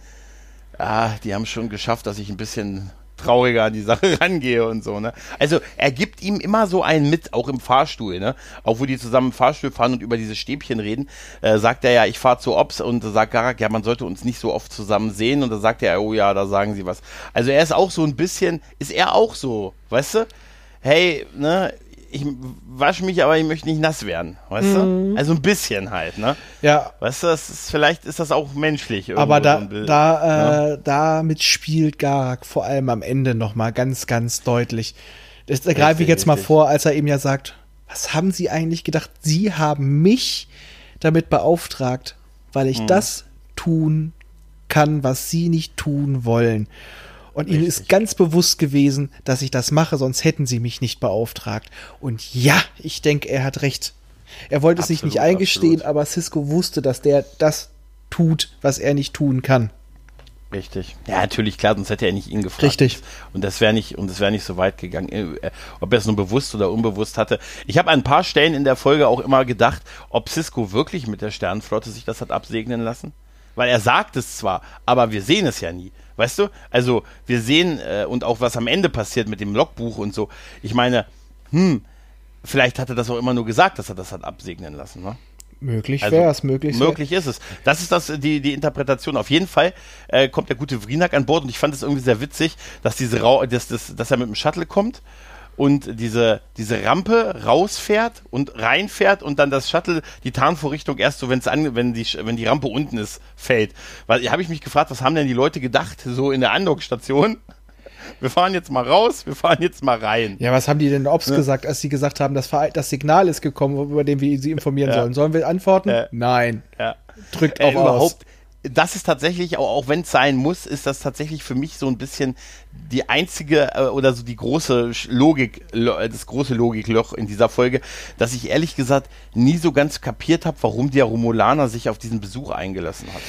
ah, die haben schon geschafft, dass ich ein bisschen trauriger an die Sache <laughs> rangehe und so, ne? Also er gibt ihm immer so einen mit, auch im Fahrstuhl, ne? Auch wo die zusammen im Fahrstuhl fahren und über diese Stäbchen reden, äh, sagt er ja, ich fahre zu Ops und sagt Garak, ja, man sollte uns nicht so oft zusammen sehen und da sagt er, oh ja, da sagen sie was. Also er ist auch so ein bisschen, ist er auch so, weißt du? Hey, ne? Ich wasche mich, aber ich möchte nicht nass werden, weißt du? Also ein bisschen halt, ne? Ja, Weißt du, das ist, vielleicht ist das auch menschlich. aber so da, ein Bild, da, äh, damit spielt Garak vor allem am Ende noch mal ganz, ganz deutlich. Das da greife ich Richtig, jetzt mal richtig. vor, als er eben ja sagt, was haben Sie eigentlich gedacht? Sie haben mich damit beauftragt, weil ich das tun kann, was Sie nicht tun wollen. Und ihnen ist Richtig. ganz bewusst gewesen, dass ich das mache, sonst hätten sie mich nicht beauftragt. Und ja, ich denke, er hat recht. Er wollte es sich nicht Absolut, eingestehen, absolut. aber Cisco wusste, dass der das tut, was er nicht tun kann. Richtig. Ja, natürlich, klar, sonst hätte er nicht ihn gefragt. Richtig. Und das wäre nicht, und das wäre nicht so weit gegangen, äh, ob er es nur bewusst oder unbewusst hatte. Ich habe an ein paar Stellen in der Folge auch immer gedacht, ob Cisco wirklich mit der Sternenflotte sich das hat absegnen lassen. Weil er sagt es zwar, aber wir sehen es ja nie. Weißt du? Also, wir sehen, äh, und auch was am Ende passiert mit dem Logbuch und so. Ich meine, hm, vielleicht hat er das auch immer nur gesagt, dass er das hat absegnen lassen, ne? Möglich Also, wäre es, möglich Möglich ist es. Das ist das, die, die Interpretation. Auf jeden Fall äh, kommt der gute Vrinak an Bord und ich fand es irgendwie sehr witzig, dass diese Rau dass, dass, dass er mit dem Shuttle kommt und diese, diese Rampe rausfährt und reinfährt und dann das Shuttle die Tarnvorrichtung erst so, wenn's an, wenn die, wenn die Rampe unten ist, fällt. Weil habe ich mich gefragt, was haben denn die Leute gedacht, so in der Andockstation? Wir fahren jetzt mal raus, wir fahren jetzt mal rein. Ja, was haben die denn Ops gesagt, als sie gesagt haben, das, das Signal ist gekommen, über den wir sie informieren Ja. sollen? Sollen wir antworten? Ja. Nein. Ja. Drückt äh, auf aus. Das ist tatsächlich, auch, auch wenn es sein muss, ist das tatsächlich für mich so ein bisschen die einzige äh, oder so die große Logik, lo- äh, das große Logikloch in dieser Folge, dass ich ehrlich gesagt nie so ganz kapiert habe, warum der Romulaner sich auf diesen Besuch eingelassen hat.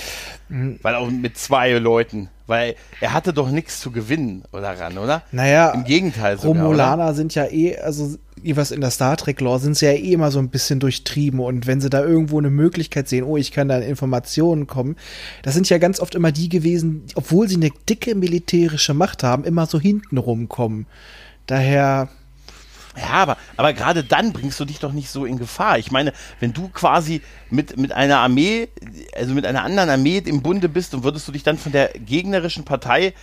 Mhm. Weil auch mit zwei Leuten, weil er hatte doch nichts zu gewinnen daran, oder? Naja, Im Gegenteil sogar, oder? Romulaner sind ja eh, also was in der Star Trek Lore sind sie ja eh immer so ein bisschen durchtrieben und wenn sie da irgendwo eine Möglichkeit sehen, oh, ich kann da an Informationen kommen, das sind ja ganz oft immer die gewesen, obwohl sie eine dicke militärische Macht haben, immer so hinten rumkommen. Daher, Ja, aber, aber gerade dann bringst du dich doch nicht so in Gefahr. Ich meine, wenn du quasi mit, mit einer Armee, also mit einer anderen Armee im Bunde bist und würdest du dich dann von der gegnerischen Partei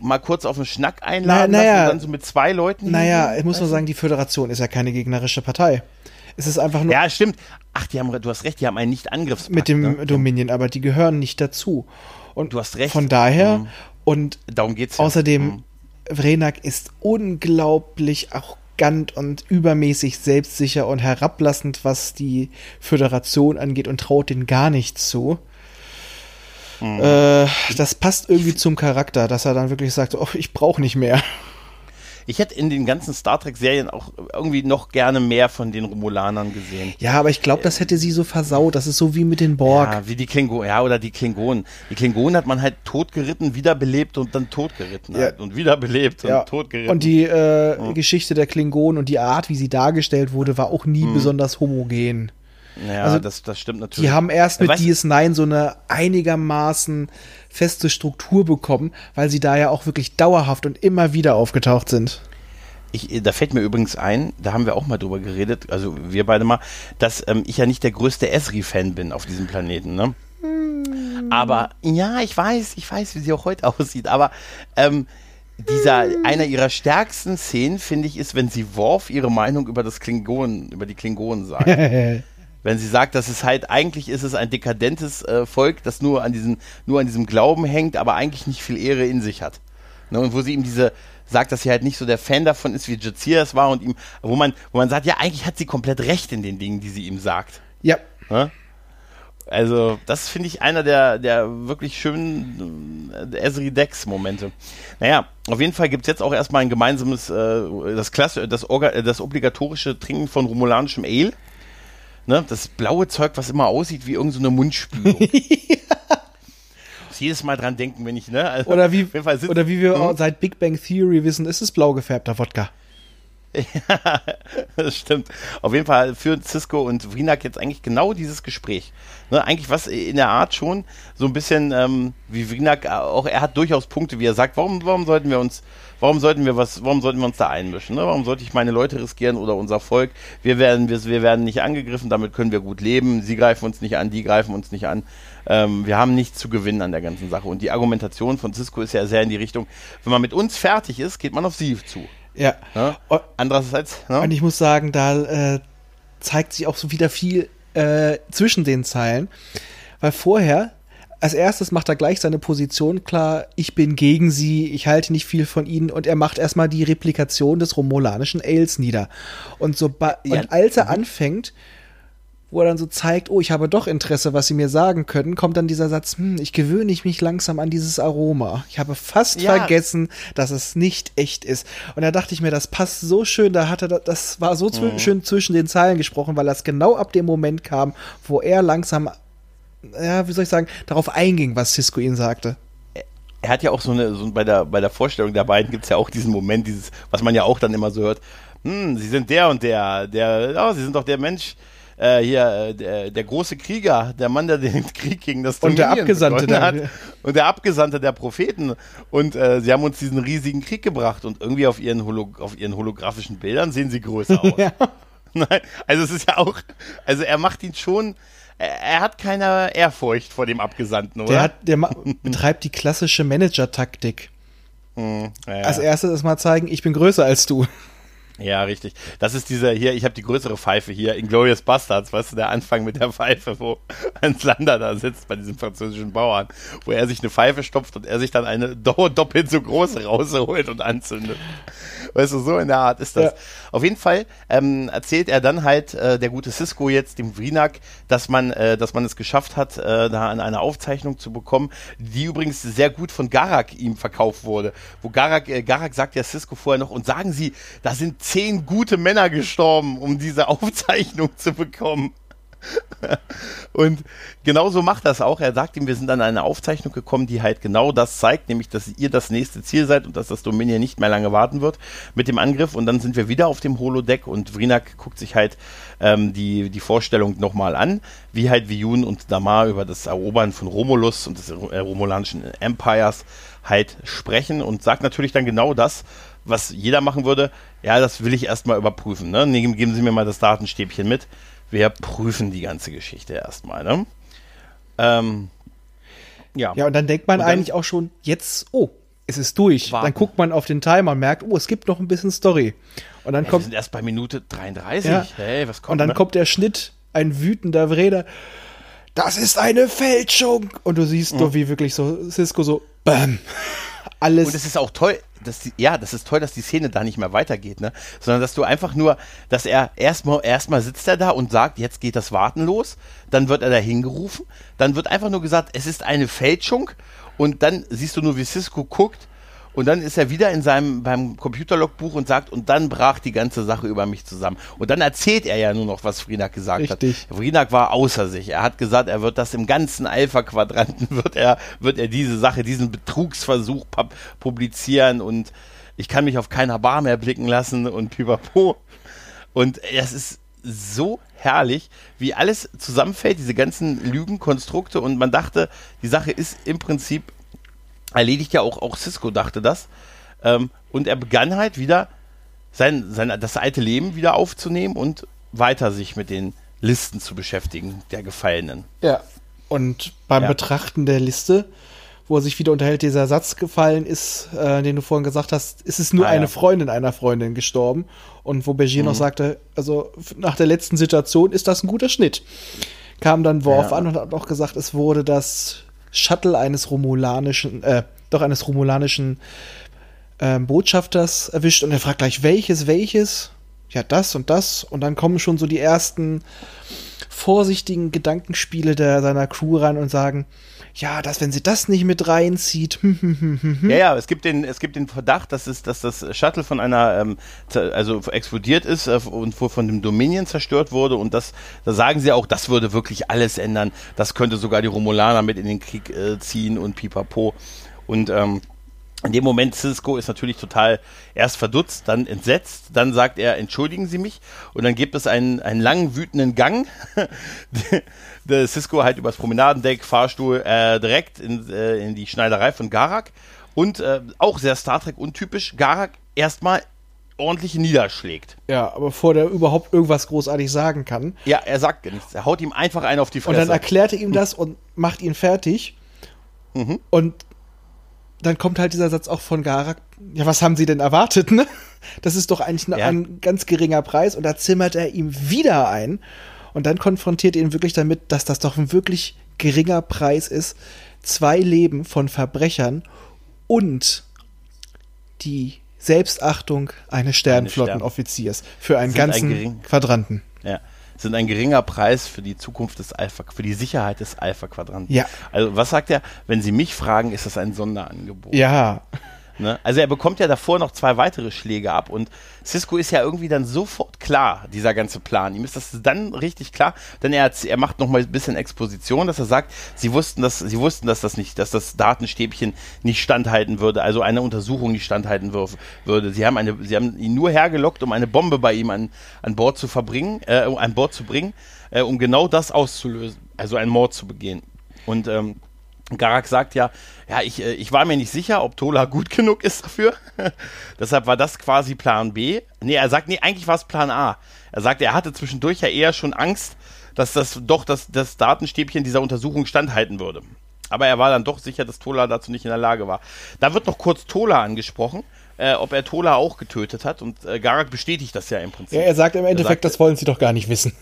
mal kurz auf einen Schnack einladen Na- naja. lassen und dann so mit zwei Leuten. naja, ich muss nur sagen, die Föderation ist ja keine gegnerische Partei. Es ist einfach nur Ja, stimmt. Ach, die haben, du hast recht, die haben einen Nicht-Angriffspakt. mit dem ne? Dominion, aber die gehören nicht dazu. Und Du hast recht. Von daher, Mhm. und Darum geht's ja. Außerdem, Mhm. Vrenak ist unglaublich arrogant und übermäßig selbstsicher und herablassend, was die Föderation angeht und traut den gar nicht zu. Mhm. Äh, das passt irgendwie zum Charakter, dass er dann wirklich sagt, oh, ich brauche nicht mehr. Ich hätte in den ganzen Star Trek-Serien auch irgendwie noch gerne mehr von den Romulanern gesehen. Ja, aber ich glaube, das hätte sie so versaut. Das ist so wie mit den Borg. Ja, wie die Klingonen, ja, oder die Klingonen. Die Klingonen hat man halt totgeritten, wiederbelebt und dann totgeritten. Ja. Halt. Und wiederbelebt Ja. und totgeritten. Und die äh, Geschichte der Klingonen und die Art, wie sie dargestellt wurde, war auch nie Mhm. besonders homogen. Ja, Also, das, das stimmt natürlich. Die haben erst mit Weißt du- DS9 so eine einigermaßen feste Struktur bekommen, weil sie da ja auch wirklich dauerhaft und immer wieder aufgetaucht sind. Ich, da fällt mir übrigens ein, da haben wir auch mal drüber geredet, also wir beide mal, dass ähm, ich ja nicht der größte Esri-Fan bin auf diesem Planeten, ne? Aber ja, ich weiß, ich weiß, wie sie auch heute <laughs> aussieht, aber ähm, dieser, einer ihrer stärksten Szenen, finde ich, ist, wenn sie Worf ihre Meinung über das Klingonen, über die Klingonen sagt. <laughs> wenn sie sagt, dass es halt eigentlich ist es ein dekadentes äh, Volk, das nur an diesem nur an diesem Glauben hängt, aber eigentlich nicht viel Ehre in sich hat. Ne, und wo sie ihm diese sagt, dass sie halt nicht so der Fan davon ist, wie Jazir es war und ihm, wo man, wo man sagt, ja, eigentlich hat sie komplett recht in den Dingen, die sie ihm sagt. ja. Ne? Also, das finde ich einer der, der wirklich schönen äh, Esri Dex Momente. Naja, auf jeden Fall gibt es jetzt auch erstmal ein gemeinsames, äh, das Klasse, das, Orga, äh, das obligatorische Trinken von romulanischem Ale. Ne, das blaue Zeug, was immer aussieht wie irgendeine so eine Mundspülung. <laughs> Muss jedes Mal dran denken, wenn ich, ne? Also, Oder wie, oder wie wir Hm? seit Big Bang Theory wissen, ist es blau gefärbter Wodka. Ja, <laughs> das stimmt. Auf jeden Fall führen Cisco und Vrinak jetzt eigentlich genau dieses Gespräch. Ne, eigentlich was in der Art schon so ein bisschen ähm, wie Vrinak auch, er hat durchaus Punkte, wie er sagt, warum, warum sollten wir uns, warum sollten wir was, warum sollten wir uns da einmischen? Ne? Warum sollte ich meine Leute riskieren oder unser Volk? Wir werden, wir, wir werden nicht angegriffen, damit können wir gut leben. Sie greifen uns nicht an, die greifen uns nicht an. Ähm, wir haben nichts zu gewinnen an der ganzen Sache. Und die Argumentation von Cisco ist ja sehr in die Richtung, wenn man mit uns fertig ist, geht man auf sie zu. Ja. Ne? Und, Andererseits, ne? und ich muss sagen, da äh, zeigt sich auch so wieder viel äh, zwischen den Zeilen. Weil vorher, als erstes macht er gleich seine Position klar, ich bin gegen sie, ich halte nicht viel von ihnen und er macht erstmal die Replikation des romulanischen Ales nieder. Und, so Ja. und als er anfängt, wo er dann so zeigt, oh, ich habe doch Interesse, was sie mir sagen können, kommt dann dieser Satz, hm, ich gewöhne mich langsam an dieses Aroma. Ich habe fast Ja. vergessen, dass es nicht echt ist. Und da dachte ich mir, das passt so schön, da hat er, da- das war so Mhm. schön zwischen den Zeilen gesprochen, weil das genau ab dem Moment kam, wo er langsam, ja, wie soll ich sagen, darauf einging, was Cisco ihm sagte. er hat ja auch so eine, so bei der, bei der Vorstellung der beiden gibt es ja auch diesen Moment, dieses, was man ja auch dann immer so hört, hm, sie sind der und der, der, oh, sie sind doch der Mensch, äh, hier, äh, der, der große Krieger, der Mann, der den <laughs> Krieg gegen das Und der Abgesandte der- hat. Und der Abgesandte der Propheten. Und äh, sie haben uns diesen riesigen Krieg gebracht und irgendwie auf ihren, Holo auf ihren holographischen Bildern sehen sie größer aus. <laughs> Ja. Nein, also es ist ja auch, also er macht ihn schon, er, hat keine Ehrfurcht vor dem Abgesandten, oder? Der, hat, der <laughs> betreibt die klassische Manager-Taktik. Hm, ja, ja. Als erstes erstmal zeigen, ich bin größer als du. Ja, richtig. Das ist dieser hier, ich habe die größere Pfeife hier, Inglorious Bastards, weißt du, der Anfang mit der Pfeife, wo <laughs> Hans Lander da sitzt bei diesem französischen Bauern, wo er sich eine Pfeife stopft und er sich dann eine do doppelt so große rausholt und anzündet. Weißt du, so in der Art ist das. Ja. Auf jeden Fall ähm, erzählt er dann halt, äh, der gute Cisco jetzt, dem Vrinak, dass man, äh, dass man es geschafft hat, äh, da an eine Aufzeichnung zu bekommen, die übrigens sehr gut von Garak ihm verkauft wurde. Wo Garak, äh, Garak sagt ja Cisco vorher noch, und sagen Sie, da sind zehn gute Männer gestorben, um diese <laughs> Aufzeichnung zu bekommen. <laughs> Und genauso macht das auch. Er sagt ihm, wir sind an eine Aufzeichnung gekommen, die halt genau das zeigt, nämlich, dass ihr das nächste Ziel seid und dass das Dominion nicht mehr lange warten wird mit dem Angriff. Und dann sind wir wieder auf dem Holodeck und Vrinak guckt sich halt ähm, die, die Vorstellung nochmal an, wie halt Viyun und Damar über das Erobern von Romulus und des äh, romulanischen Empires halt sprechen und sagt natürlich dann genau das, was jeder machen würde. Ja, das will ich erstmal überprüfen. Ne? Geben Sie mir mal das Datenstäbchen mit wir prüfen die ganze Geschichte erstmal. Ne? Ähm, ja. Ja, und dann denkt man dann- eigentlich auch schon, jetzt, oh, es ist durch. Warten. Dann guckt man auf den Timer und merkt, oh, es gibt noch ein bisschen Story. Und dann Ey, wir kommt, sind erst bei Minute 33. Ja. Hey, was kommt und dann ne? kommt der Schnitt, ein wütender Vreder. Das ist eine Fälschung! Und du siehst doch, wie wirklich so Cisco so, bam. <laughs> Alles. Und es ist auch toll, dass die, ja, das ist toll, dass die Szene da nicht mehr weitergeht, ne? Sondern dass du einfach nur, dass er erstmal erstmal sitzt er da und sagt, jetzt geht das Warten los, dann wird er da hingerufen, dann wird einfach nur gesagt, es ist eine Fälschung. Und dann siehst du nur, wie Cisco guckt und dann ist er wieder in seinem beim Computerlogbuch und sagt, und dann brach die ganze Sache über mich zusammen. Und dann erzählt er ja nur noch, was Frienak gesagt Richtig. hat. Frienak war außer sich. Er hat gesagt, er wird das im ganzen Alpha-Quadranten, <laughs> wird er, wird er diese Sache, diesen Betrugsversuch pub publizieren und ich kann mich auf keiner Bar mehr blicken lassen und pipapo. Und es ist so herrlich, wie alles zusammenfällt, diese ganzen Lügenkonstrukte und man dachte, die Sache ist im Prinzip erledigt ja auch, auch Cisco dachte das. Ähm, und er begann halt wieder sein, sein, das alte Leben wieder aufzunehmen und weiter sich mit den Listen zu beschäftigen, der Gefallenen. Ja. Und beim ja. Betrachten der Liste, wo er sich wieder unterhält, dieser Satz gefallen ist, äh, den du vorhin gesagt hast, ist es nur ah, eine ja. Freundin einer Freundin gestorben. Und wo Bergier mhm. noch sagte, also nach der letzten Situation ist das ein guter Schnitt. Kam dann Worf ja. an und hat auch gesagt, es wurde das Shuttle eines romulanischen, äh, doch eines romulanischen äh, Botschafters erwischt und er fragt gleich, welches, welches? Ja, das und das. Und dann kommen schon so die ersten vorsichtigen Gedankenspiele der, seiner Crew rein und sagen, ja, dass wenn sie das nicht mit reinzieht. Hm, hm, hm, ja, ja, es gibt den, es gibt den Verdacht, dass es, dass das Shuttle von einer, ähm, also explodiert ist äh, und von dem Dominion zerstört wurde und das, da sagen sie auch, das würde wirklich alles ändern. Das könnte sogar die Romulaner mit in den Krieg äh, ziehen und pipapo. Und ähm, in dem Moment, Cisco ist natürlich total erst verdutzt, dann entsetzt, dann sagt er, entschuldigen Sie mich, und dann gibt es einen, einen langen, wütenden Gang. <laughs> der Cisco halt übers Promenadendeck, Fahrstuhl, äh, direkt in, äh, in die Schneiderei von Garak. Und äh, auch sehr Star Trek untypisch, Garak erstmal ordentlich niederschlägt. Ja, aber bevor der überhaupt irgendwas großartig sagen kann. Ja, er sagt nichts. Er haut ihm einfach einen auf die Fresse. Und dann erklärt er ihm <laughs> das und macht ihn fertig. Mhm. Und dann kommt halt dieser Satz auch von Garak, ja, was haben Sie denn erwartet, ne? Das ist doch eigentlich ja. ein ganz geringer Preis und da zimmert er ihm wieder ein und dann konfrontiert er ihn wirklich damit, dass das doch ein wirklich geringer Preis ist. Zwei Leben von Verbrechern und die Selbstachtung eines Sternflottenoffiziers für einen ganzen ein Quadranten. Ja sind ein geringer Preis für die Zukunft des Alpha, für die Sicherheit des Alpha-Quadranten. Ja. Also was sagt er? Wenn Sie mich fragen, ist das ein Sonderangebot. Ja. Ne? Also er bekommt ja davor noch zwei weitere Schläge ab und Cisco ist ja irgendwie dann sofort klar, dieser ganze Plan. Ihm ist das dann richtig klar, denn er, er macht noch mal ein bisschen Exposition, dass er sagt, sie wussten, dass sie wussten, dass das nicht, dass das Datenstäbchen nicht standhalten würde, also eine Untersuchung nicht standhalten würde. Sie haben eine, sie haben ihn nur hergelockt, um eine Bombe bei ihm an, an Bord zu verbringen, äh, an Bord zu bringen, äh, um genau das auszulösen, also einen Mord zu begehen. Und ähm, Garak sagt ja, ja, ich, äh, ich war mir nicht sicher, ob Tola gut <laughs> genug ist dafür. <laughs> Deshalb war das quasi Plan B. Nee, er sagt, nee, eigentlich war es Plan A. Er sagt, er hatte zwischendurch ja eher schon Angst, dass das doch das, das Datenstäbchen dieser Untersuchung standhalten würde. Aber er war dann doch sicher, dass Tola dazu nicht in der Lage war. Da wird noch kurz Tola angesprochen, äh, ob er Tola auch getötet hat. Und äh, Garak bestätigt das ja im Prinzip. Ja, er sagt im Endeffekt, sagt, das wollen sie doch gar nicht wissen.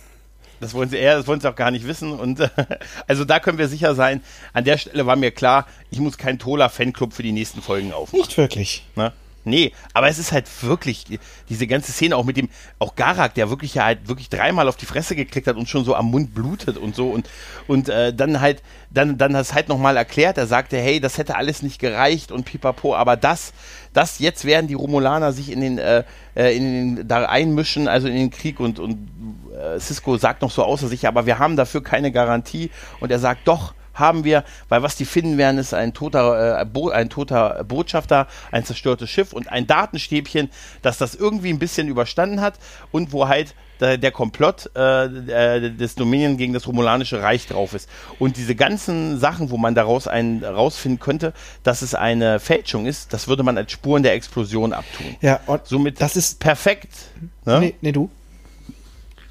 Das wollen sie eher, das wollen sie auch gar nicht wissen. Und äh, <laughs> also da können wir sicher sein. An der Stelle war mir klar, ich muss keinen Tola-Fanclub für die nächsten Folgen aufmachen. Nicht wirklich. Ne? Nee, aber es ist halt wirklich, diese ganze Szene auch mit dem, auch Garak, der wirklich ja halt wirklich dreimal auf die Fresse gekriegt hat und schon so am Mund blutet und so und, und äh, dann halt, dann, dann das halt nochmal erklärt, er sagte, hey, das hätte alles nicht gereicht und pipapo, aber das, das, jetzt werden die Romulaner sich in den, äh, äh in den, da einmischen, also in den Krieg und, und Cisco sagt noch so außer sich, aber wir haben dafür keine Garantie und er sagt, doch, haben wir, weil was die finden werden, ist ein toter, äh, Bo ein toter Botschafter, ein zerstörtes Schiff und ein Datenstäbchen, das das irgendwie ein bisschen überstanden hat und wo halt der, der Komplott äh, äh, des Dominion gegen das Romulanische Reich drauf ist. Und diese ganzen Sachen, wo man daraus einen rausfinden könnte, dass es eine Fälschung ist, das würde man als Spuren der Explosion abtun. Ja, und somit das ist perfekt. Ne? Nee, nee, du.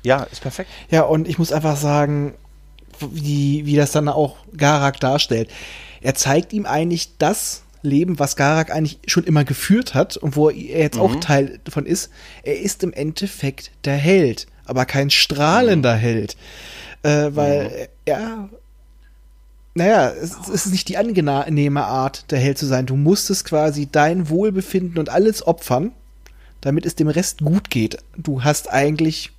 Ja, ist perfekt. Ja, und ich muss einfach sagen, wie, wie das dann auch Garak darstellt. Er zeigt ihm eigentlich das Leben, was Garak eigentlich schon immer geführt hat und wo er jetzt mhm. auch Teil davon ist. Er ist im Endeffekt der Held, aber kein strahlender mhm. Held. Äh, weil mhm. er naja, es, es, ist nicht die angenehme Art, der Held zu sein. Du musstest quasi dein Wohlbefinden und alles opfern, damit es dem Rest gut geht. Du hast eigentlich,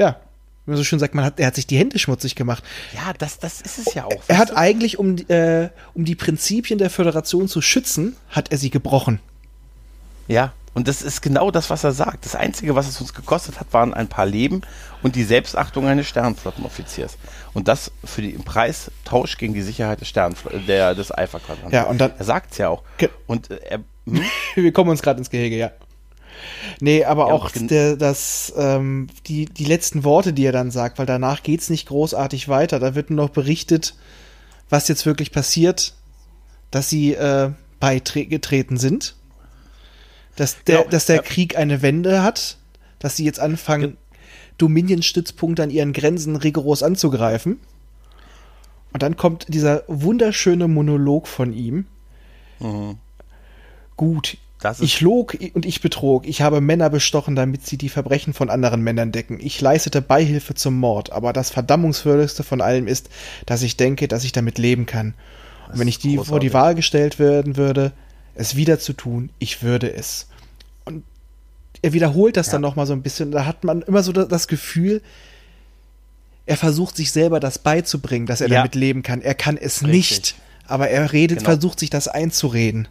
ja, wie man so schön sagt, man hat, er hat sich die Hände schmutzig gemacht. Ja, das, das ist es ja auch. Er hat du? eigentlich, um, äh, um die Prinzipien der Föderation zu schützen, hat er sie gebrochen. Ja, und das ist genau das, was er sagt. Das Einzige, was es uns gekostet hat, waren ein paar Leben und die Selbstachtung eines Sternenflottenoffiziers. Und das für den Preis Tausch gegen die Sicherheit des Sternenfl der, des Alpha-Quadrants. Ja, und dann. Er sagt es ja auch. Und äh, er. <laughs> Hm? Wir kommen uns gerade ins Gehege, ja. Nee, aber Ja, auch der, das, ähm, die, die letzten Worte, die er dann sagt, weil danach geht's nicht großartig weiter. Da wird nur noch berichtet, was jetzt wirklich passiert, dass sie äh, beigetreten sind. Dass der, Ja, dass der ja. Krieg eine Wende hat, dass sie jetzt anfangen, Dominion-Stützpunkte an ihren Grenzen rigoros anzugreifen. Und dann kommt dieser wunderschöne Monolog von ihm. Gut, Das ist- ich log und ich betrog. Ich habe Männer bestochen, damit sie die Verbrechen von anderen Männern decken. Ich leistete Beihilfe zum Mord. Aber das Verdammungswürdigste von allem ist, dass ich denke, dass ich damit leben kann. Und wenn ich die ist vor die großartig. Wahl gestellt werden würde, es wieder zu tun, ich würde es. Und er wiederholt das dann noch mal so ein bisschen. Da hat man immer so da- das Gefühl, er versucht sich selber das beizubringen, dass er Ja. damit leben kann. Er kann es Richtig. nicht, aber er redet, Genau. versucht sich das einzureden.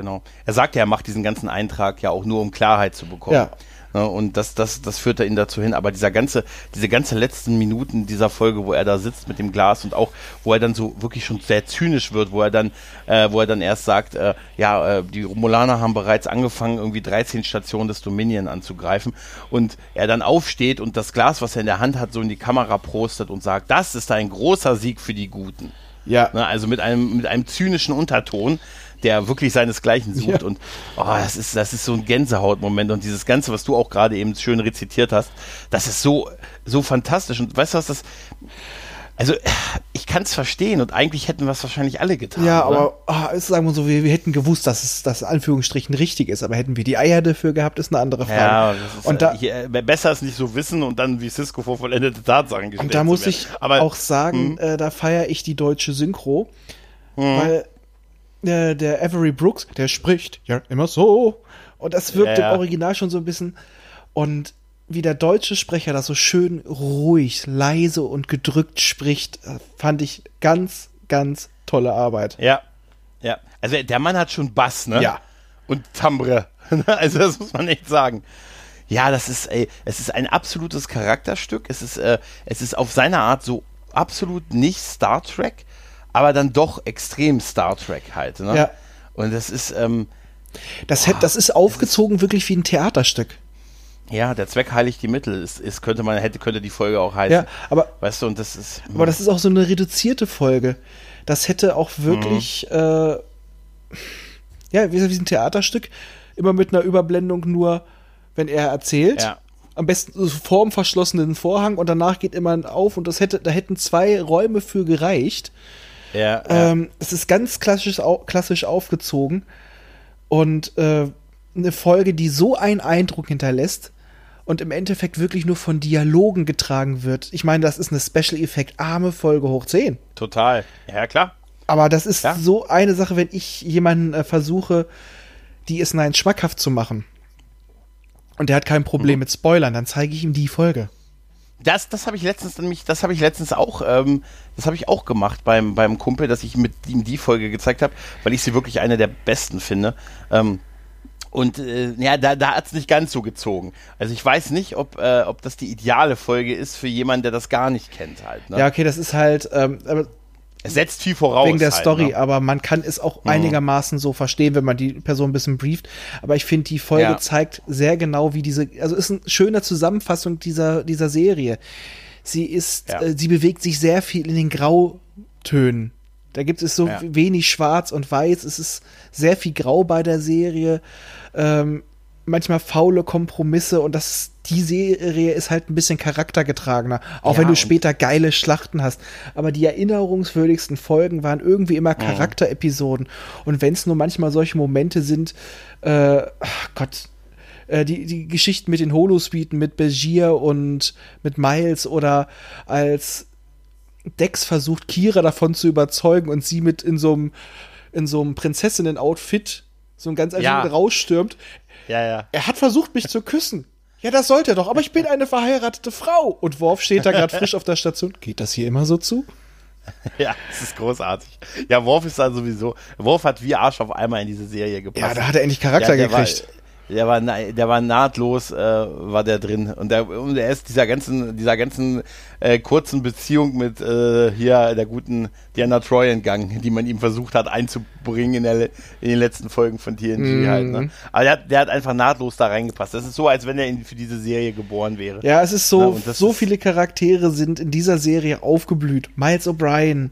Genau. Er sagt ja, er macht diesen ganzen Eintrag ja auch nur, um Klarheit zu bekommen. Ja. Ne, Und das, das, das führt er ihn dazu hin. Aber dieser ganze, diese ganze letzten Minuten dieser Folge, wo er da sitzt mit dem Glas und auch, wo er dann so wirklich schon sehr zynisch wird, wo er dann, äh, wo er dann erst sagt, äh, ja, äh, die Romulaner haben bereits angefangen, irgendwie 13 Stationen des Dominion anzugreifen. Und er dann aufsteht und das Glas, was er in der Hand hat, so in die Kamera prostet und sagt, das ist ein großer Sieg für die Guten. Ja. Ne, also mit einem, mit einem zynischen Unterton, der wirklich seinesgleichen sucht. Ja. Und oh, das ist, das ist so ein Gänsehautmoment. Und dieses Ganze, was du auch gerade eben schön rezitiert hast, das ist so, so fantastisch. Und weißt du was, das. Also, ich kann es verstehen und eigentlich hätten wir es wahrscheinlich alle getan. Ja, aber es sagen wir so, wir, wir hätten gewusst, dass es das in Anführungsstrichen richtig ist, aber hätten wir die Eier dafür gehabt, ist eine andere Frage. Ja, ist, und da, äh, hier, äh, besser ist nicht so wissen und dann wie Cisco vor vollendete Tatsachen gestellt und da muss ich Aber hm? auch sagen, äh, da feiere ich die deutsche Synchro, weil äh, der Avery Brooks, der spricht ja immer so und das wirkt Ja, ja. im Original schon so ein bisschen und wie der deutsche Sprecher das so schön ruhig, leise und gedrückt spricht, äh, fand ich ganz, ganz tolle Arbeit. Ja, ja. Also der Mann hat schon Bass, ne? Ja. Und Timbre. <laughs> also das muss man echt sagen. Ja, das ist, ey, es ist ein absolutes Charakterstück. Es ist, äh, es ist auf seine Art so absolut nicht Star Trek, aber dann doch extrem Star Trek halt. Ne? Ja. Und das ist, ähm, Das, hätt, das ist aufgezogen wirklich wie ein Theaterstück. ja, der Zweck heiligt die Mittel. Ist, ist könnte man hätte könnte die Folge auch heißen. Ja, aber weißt du, und das ist. Aber das ist auch so eine reduzierte Folge. Das hätte auch wirklich, Mhm. äh, ja, wie, wie ein Theaterstück, immer mit einer Überblendung nur, wenn er erzählt. Ja. Am besten so vorm verschlossenen Vorhang und danach geht immer ein auf und das hätte, da hätten zwei Räume für gereicht. Ja, ja. Ähm, es ist ganz klassisch, klassisch aufgezogen und äh, eine Folge, die so einen Eindruck hinterlässt und im Endeffekt wirklich nur von Dialogen getragen wird. Ich meine, das ist eine Special Effect arme Folge hoch 10. total. Ja, klar. Aber das ist Ja. so eine Sache, wenn ich jemanden äh, versuche, die es nein schmackhaft zu machen und der hat kein Problem Mhm. mit Spoilern, dann zeige ich ihm die Folge. Das, das habe ich letztens nämlich, das habe ich letztens auch, ähm, das habe ich auch gemacht beim, beim Kumpel, dass ich mit ihm die Folge gezeigt habe, weil ich sie wirklich eine der besten finde. Ähm, und äh, ja, da, da hat es nicht ganz so gezogen. Also ich weiß nicht, ob, äh, ob das die ideale Folge ist für jemanden, der das gar nicht kennt halt. Ne? Ja, okay, das ist halt, ähm, aber Es setzt viel voraus. wegen der halt, Story, Ne? aber man kann es auch einigermaßen so verstehen, wenn man die Person ein bisschen brieft. Aber ich finde, die Folge Ja. zeigt sehr genau, wie diese, also ist eine schöne Zusammenfassung dieser, dieser Serie. Sie ist, Ja. äh, sie bewegt sich sehr viel in den Grautönen. Da gibt es so Ja. wenig Schwarz und Weiß. Es ist sehr viel Grau bei der Serie. Ähm, manchmal faule Kompromisse und das, die Serie ist halt ein bisschen charaktergetragener. Auch Ja, wenn du später geile Schlachten hast. Aber die erinnerungswürdigsten Folgen waren irgendwie immer Charakterepisoden. Und wenn es nur manchmal solche Momente sind, äh, ach Gott, äh, die, die Geschichten mit den Holosuiten, mit Begier und mit Miles oder als Dex versucht, Kira davon zu überzeugen und sie mit in so einem in so einem Prinzessinnen-Outfit so ein ganz einfach Ja. rausstürmt. Ja, ja. Er hat versucht, mich zu küssen. Ja, das sollte er doch, aber ich bin eine verheiratete Frau. Und Worf steht da gerade frisch auf der Station. Geht das hier immer so zu? <laughs> Ja, das ist großartig. Ja, Worf ist da sowieso. Worf hat wie Arsch auf einmal in diese Serie gepasst. Ja, da hat er endlich Charakter der gekriegt. War, der war, der war nahtlos, äh, war der drin. Und der, und er ist dieser ganzen, dieser ganzen äh, kurzen Beziehung mit äh, hier der guten Diana Troy entgangen, die man ihm versucht hat einzubringen in, der, in den letzten Folgen von TNG mm. halt. Ne? Mhm. Aber der, der, hat einfach nahtlos da reingepasst. Das ist so, als wenn er in, für diese Serie geboren wäre. Ja, es ist so, ja, so viele Charaktere sind in dieser Serie aufgeblüht. Miles O'Brien.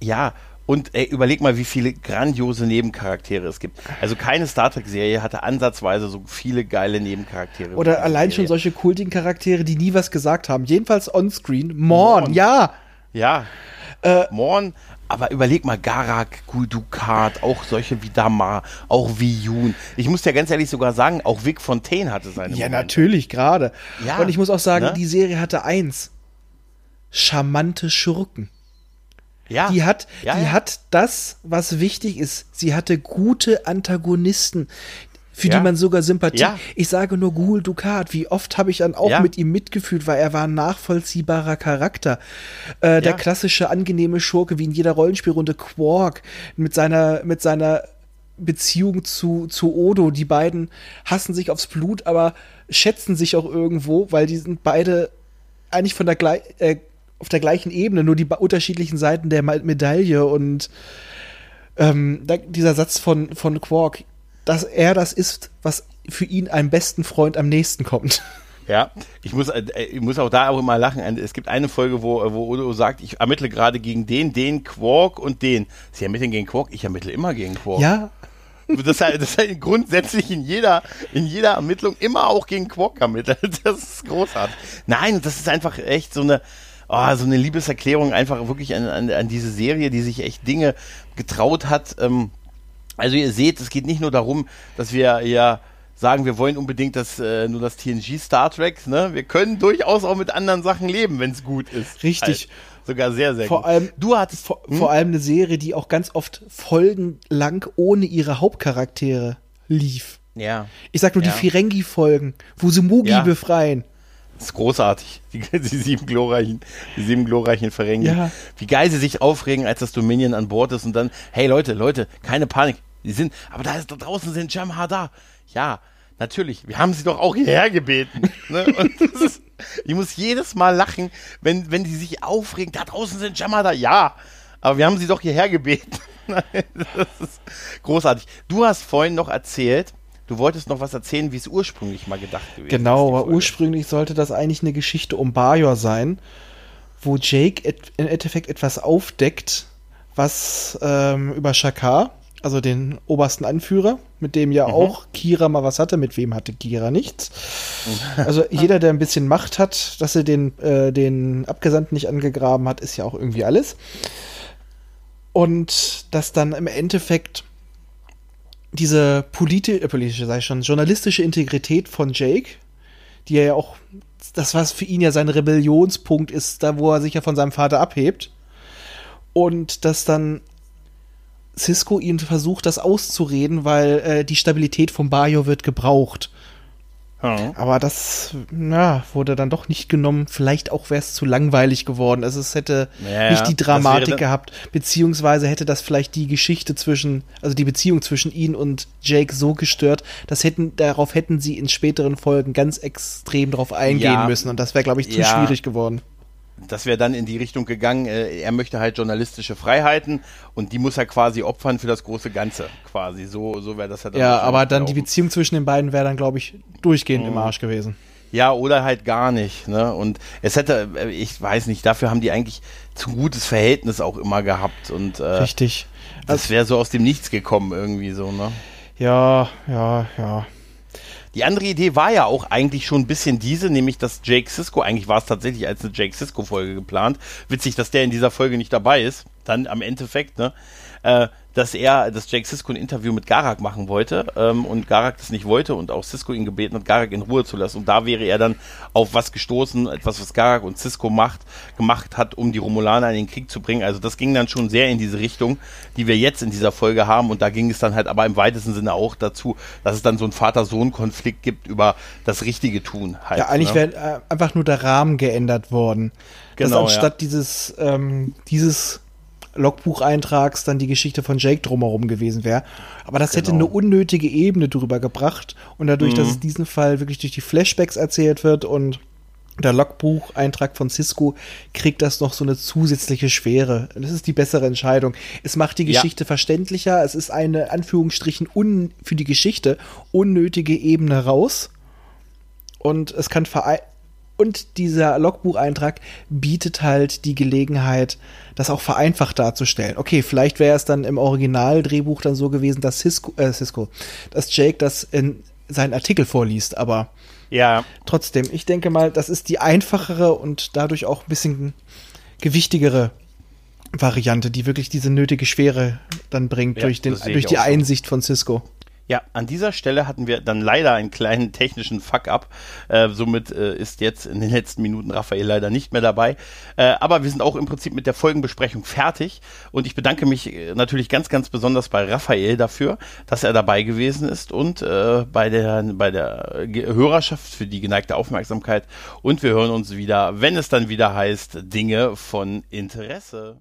Ja, und ey, überleg mal, wie viele grandiose Nebencharaktere es gibt. Also keine Star Trek-Serie hatte ansatzweise so viele geile Nebencharaktere. Oder allein schon solche kultigen Charaktere, die nie was gesagt haben. Jedenfalls onscreen. Morn, Morn. ja. Ja. Äh, Morn, aber überleg mal, Garak, Guldukat, auch solche wie Damar, auch wie Jun. Ich muss dir ganz ehrlich sogar sagen, auch Vic Fontaine hatte seine Ja, Momente. natürlich, gerade. Ja, Und ich muss auch sagen, ne? die Serie hatte eins. Charmante Schurken. Ja. Die hat, ja, die ja. hat das, was wichtig ist. Sie hatte gute Antagonisten, für ja. die man sogar Sympathie. Ich sage nur Gul Dukat. Wie oft habe ich dann auch mit ihm mitgefühlt, weil er war ein nachvollziehbarer Charakter. Äh, der klassische angenehme Schurke, wie in jeder Rollenspielrunde Quark mit seiner, mit seiner Beziehung zu, zu Odo. Die beiden hassen sich aufs Blut, aber schätzen sich auch irgendwo, weil die sind beide eigentlich von der gleich, äh, auf der gleichen Ebene, nur die unterschiedlichen Seiten der Medaille und ähm, dieser Satz von, von Quark, dass er das ist, was für ihn einem besten Freund am nächsten kommt. Ja, ich muss, äh, ich muss auch da auch immer lachen. Es gibt eine Folge, wo, wo Odo sagt, ich ermittle gerade gegen den, den Quark und den. Sie ermitteln gegen Quark, ich ermittle immer gegen Quark. Ja. Das heißt, das heißt grundsätzlich in jeder, in jeder Ermittlung immer auch gegen Quark ermittelt. Das ist großartig. Nein, das ist einfach echt so eine, oh, so eine Liebeserklärung einfach wirklich an, an, an diese Serie, die sich echt Dinge getraut hat. Ähm, also ihr seht, es geht nicht nur darum, dass wir ja sagen, wir wollen unbedingt das, äh, nur das TNG Star Trek, ne? Wir können durchaus auch mit anderen Sachen leben, wenn es gut ist. Richtig. Halt. Sogar sehr, sehr vor gut. Allem, du hattest vor, hm? vor allem eine Serie, die auch ganz oft folgenlang ohne ihre Hauptcharaktere lief. Ja. Ich sag nur ja. die Firengi-Folgen, wo sie Mugi ja. befreien. Das ist großartig. Die, die, sieben glorreichen, die sieben glorreichen Ferengi. Ja. Wie geil sie sich aufregen, als das Dominion an Bord ist und dann, hey Leute, Leute, keine Panik. Die sind, aber da ist da draußen sind Jamhar Ja, natürlich. Wir haben sie doch auch hierher gebeten. ne? <laughs> Ist, ich muss jedes Mal lachen, wenn, wenn die sich aufregen. Da draußen sind Jamhar Ja, aber wir haben sie doch hierher gebeten. <laughs> das ist großartig. Du hast vorhin noch erzählt, Du wolltest noch was erzählen, wie es ursprünglich mal gedacht gewesen genau, ist. Genau, aber ursprünglich sollte das eigentlich eine Geschichte um Bajor sein, wo Jake im Endeffekt etwas aufdeckt, was ähm, über Shakar, also den obersten Anführer, mit dem ja mhm. auch Kira mal was hatte. Mit wem hatte Kira nichts? Also <laughs> jeder, der ein bisschen Macht hat, dass er den, äh, den Abgesandten nicht angegraben hat, ist ja auch irgendwie alles. Und dass dann im Endeffekt diese politi äh, politische, sei schon, journalistische Integrität von Jake, die er ja auch, das was für ihn ja sein Rebellionspunkt ist, da wo er sich ja von seinem Vater abhebt. Und dass dann Cisco ihn versucht, das auszureden, weil äh, die Stabilität von Bayo wird gebraucht. Ja. Aber das na, wurde dann doch nicht genommen. Vielleicht auch wäre es zu langweilig geworden. Also es hätte ja, nicht die Dramatik gehabt, beziehungsweise hätte das vielleicht die Geschichte zwischen, also die Beziehung zwischen ihn und Jake so gestört, dass hätten, darauf hätten sie in späteren Folgen ganz extrem drauf eingehen ja, müssen. Und das wäre, glaube ich, zu schwierig geworden das wäre dann in die Richtung gegangen, äh, er möchte halt journalistische Freiheiten und die muss er quasi opfern für das große Ganze, quasi. So, so wäre das halt. Ja, aber dann die Beziehung zwischen den beiden wäre dann, glaube ich, durchgehend mhm. im Arsch gewesen. Ja, oder halt gar nicht. Ne? Und es hätte, äh, ich weiß nicht, dafür haben die eigentlich zu gutes Verhältnis auch immer gehabt. Und, äh, Richtig. Das wäre so aus dem Nichts gekommen, irgendwie so, ne? Ja, ja, ja. Die andere Idee war ja auch eigentlich schon ein bisschen diese, nämlich dass Jake Sisko, eigentlich war es tatsächlich als eine Jake Sisko-Folge geplant. Witzig, dass der in dieser Folge nicht dabei ist. Dann am Endeffekt, ne? Äh, dass er, dass Jake Sisko ein Interview mit Garak machen wollte ähm, und Garak das nicht wollte und auch Sisko ihn gebeten hat, Garak in Ruhe zu lassen. Und da wäre er dann auf was gestoßen, etwas, was Garak und Sisko macht, gemacht hat, um die Romulaner in den Krieg zu bringen. Also das ging dann schon sehr in diese Richtung, die wir jetzt in dieser Folge haben. Und da ging es dann halt aber im weitesten Sinne auch dazu, dass es dann so einen Vater-Sohn-Konflikt gibt über das richtige Tun. Halt, ja, eigentlich ne? wäre äh, einfach nur der Rahmen geändert worden. Genau, dass anstatt ja. dieses, ähm, dieses Logbucheintrags dann die Geschichte von Jake drumherum gewesen wäre. Aber das hätte Genau. eine unnötige Ebene drüber gebracht. Und dadurch, dass Mhm. es diesen Fall wirklich durch die Flashbacks erzählt wird und der Logbucheintrag von Cisco kriegt das noch so eine zusätzliche Schwere. Das ist die bessere Entscheidung. Es macht die Ja. Geschichte verständlicher. Es ist eine, Anführungsstrichen, un, für die Geschichte unnötige Ebene raus. Und es kann und dieser Logbucheintrag bietet halt die Gelegenheit, das auch vereinfacht darzustellen. Okay, vielleicht wäre es dann im Originaldrehbuch dann so gewesen, dass Cisco, äh, Cisco, dass Jake das in seinen Artikel vorliest, aber Ja, trotzdem, ich denke mal, das ist die einfachere und dadurch auch ein bisschen gewichtigere Variante, die wirklich diese nötige Schwere dann bringt Ja, durch, den, durch die so. Einsicht von Cisco. Ja, an dieser Stelle hatten wir dann leider einen kleinen technischen Fuck-up. Äh, somit äh, ist jetzt in den letzten Minuten Raphael leider nicht mehr dabei. Äh, aber wir sind auch im Prinzip mit der Folgenbesprechung fertig. Und ich bedanke mich äh, natürlich ganz, ganz besonders bei Raphael dafür, dass er dabei gewesen ist und äh, bei der, bei der Hörerschaft für die geneigte Aufmerksamkeit. Und wir hören uns wieder, wenn es dann wieder heißt, Dinge von Interesse.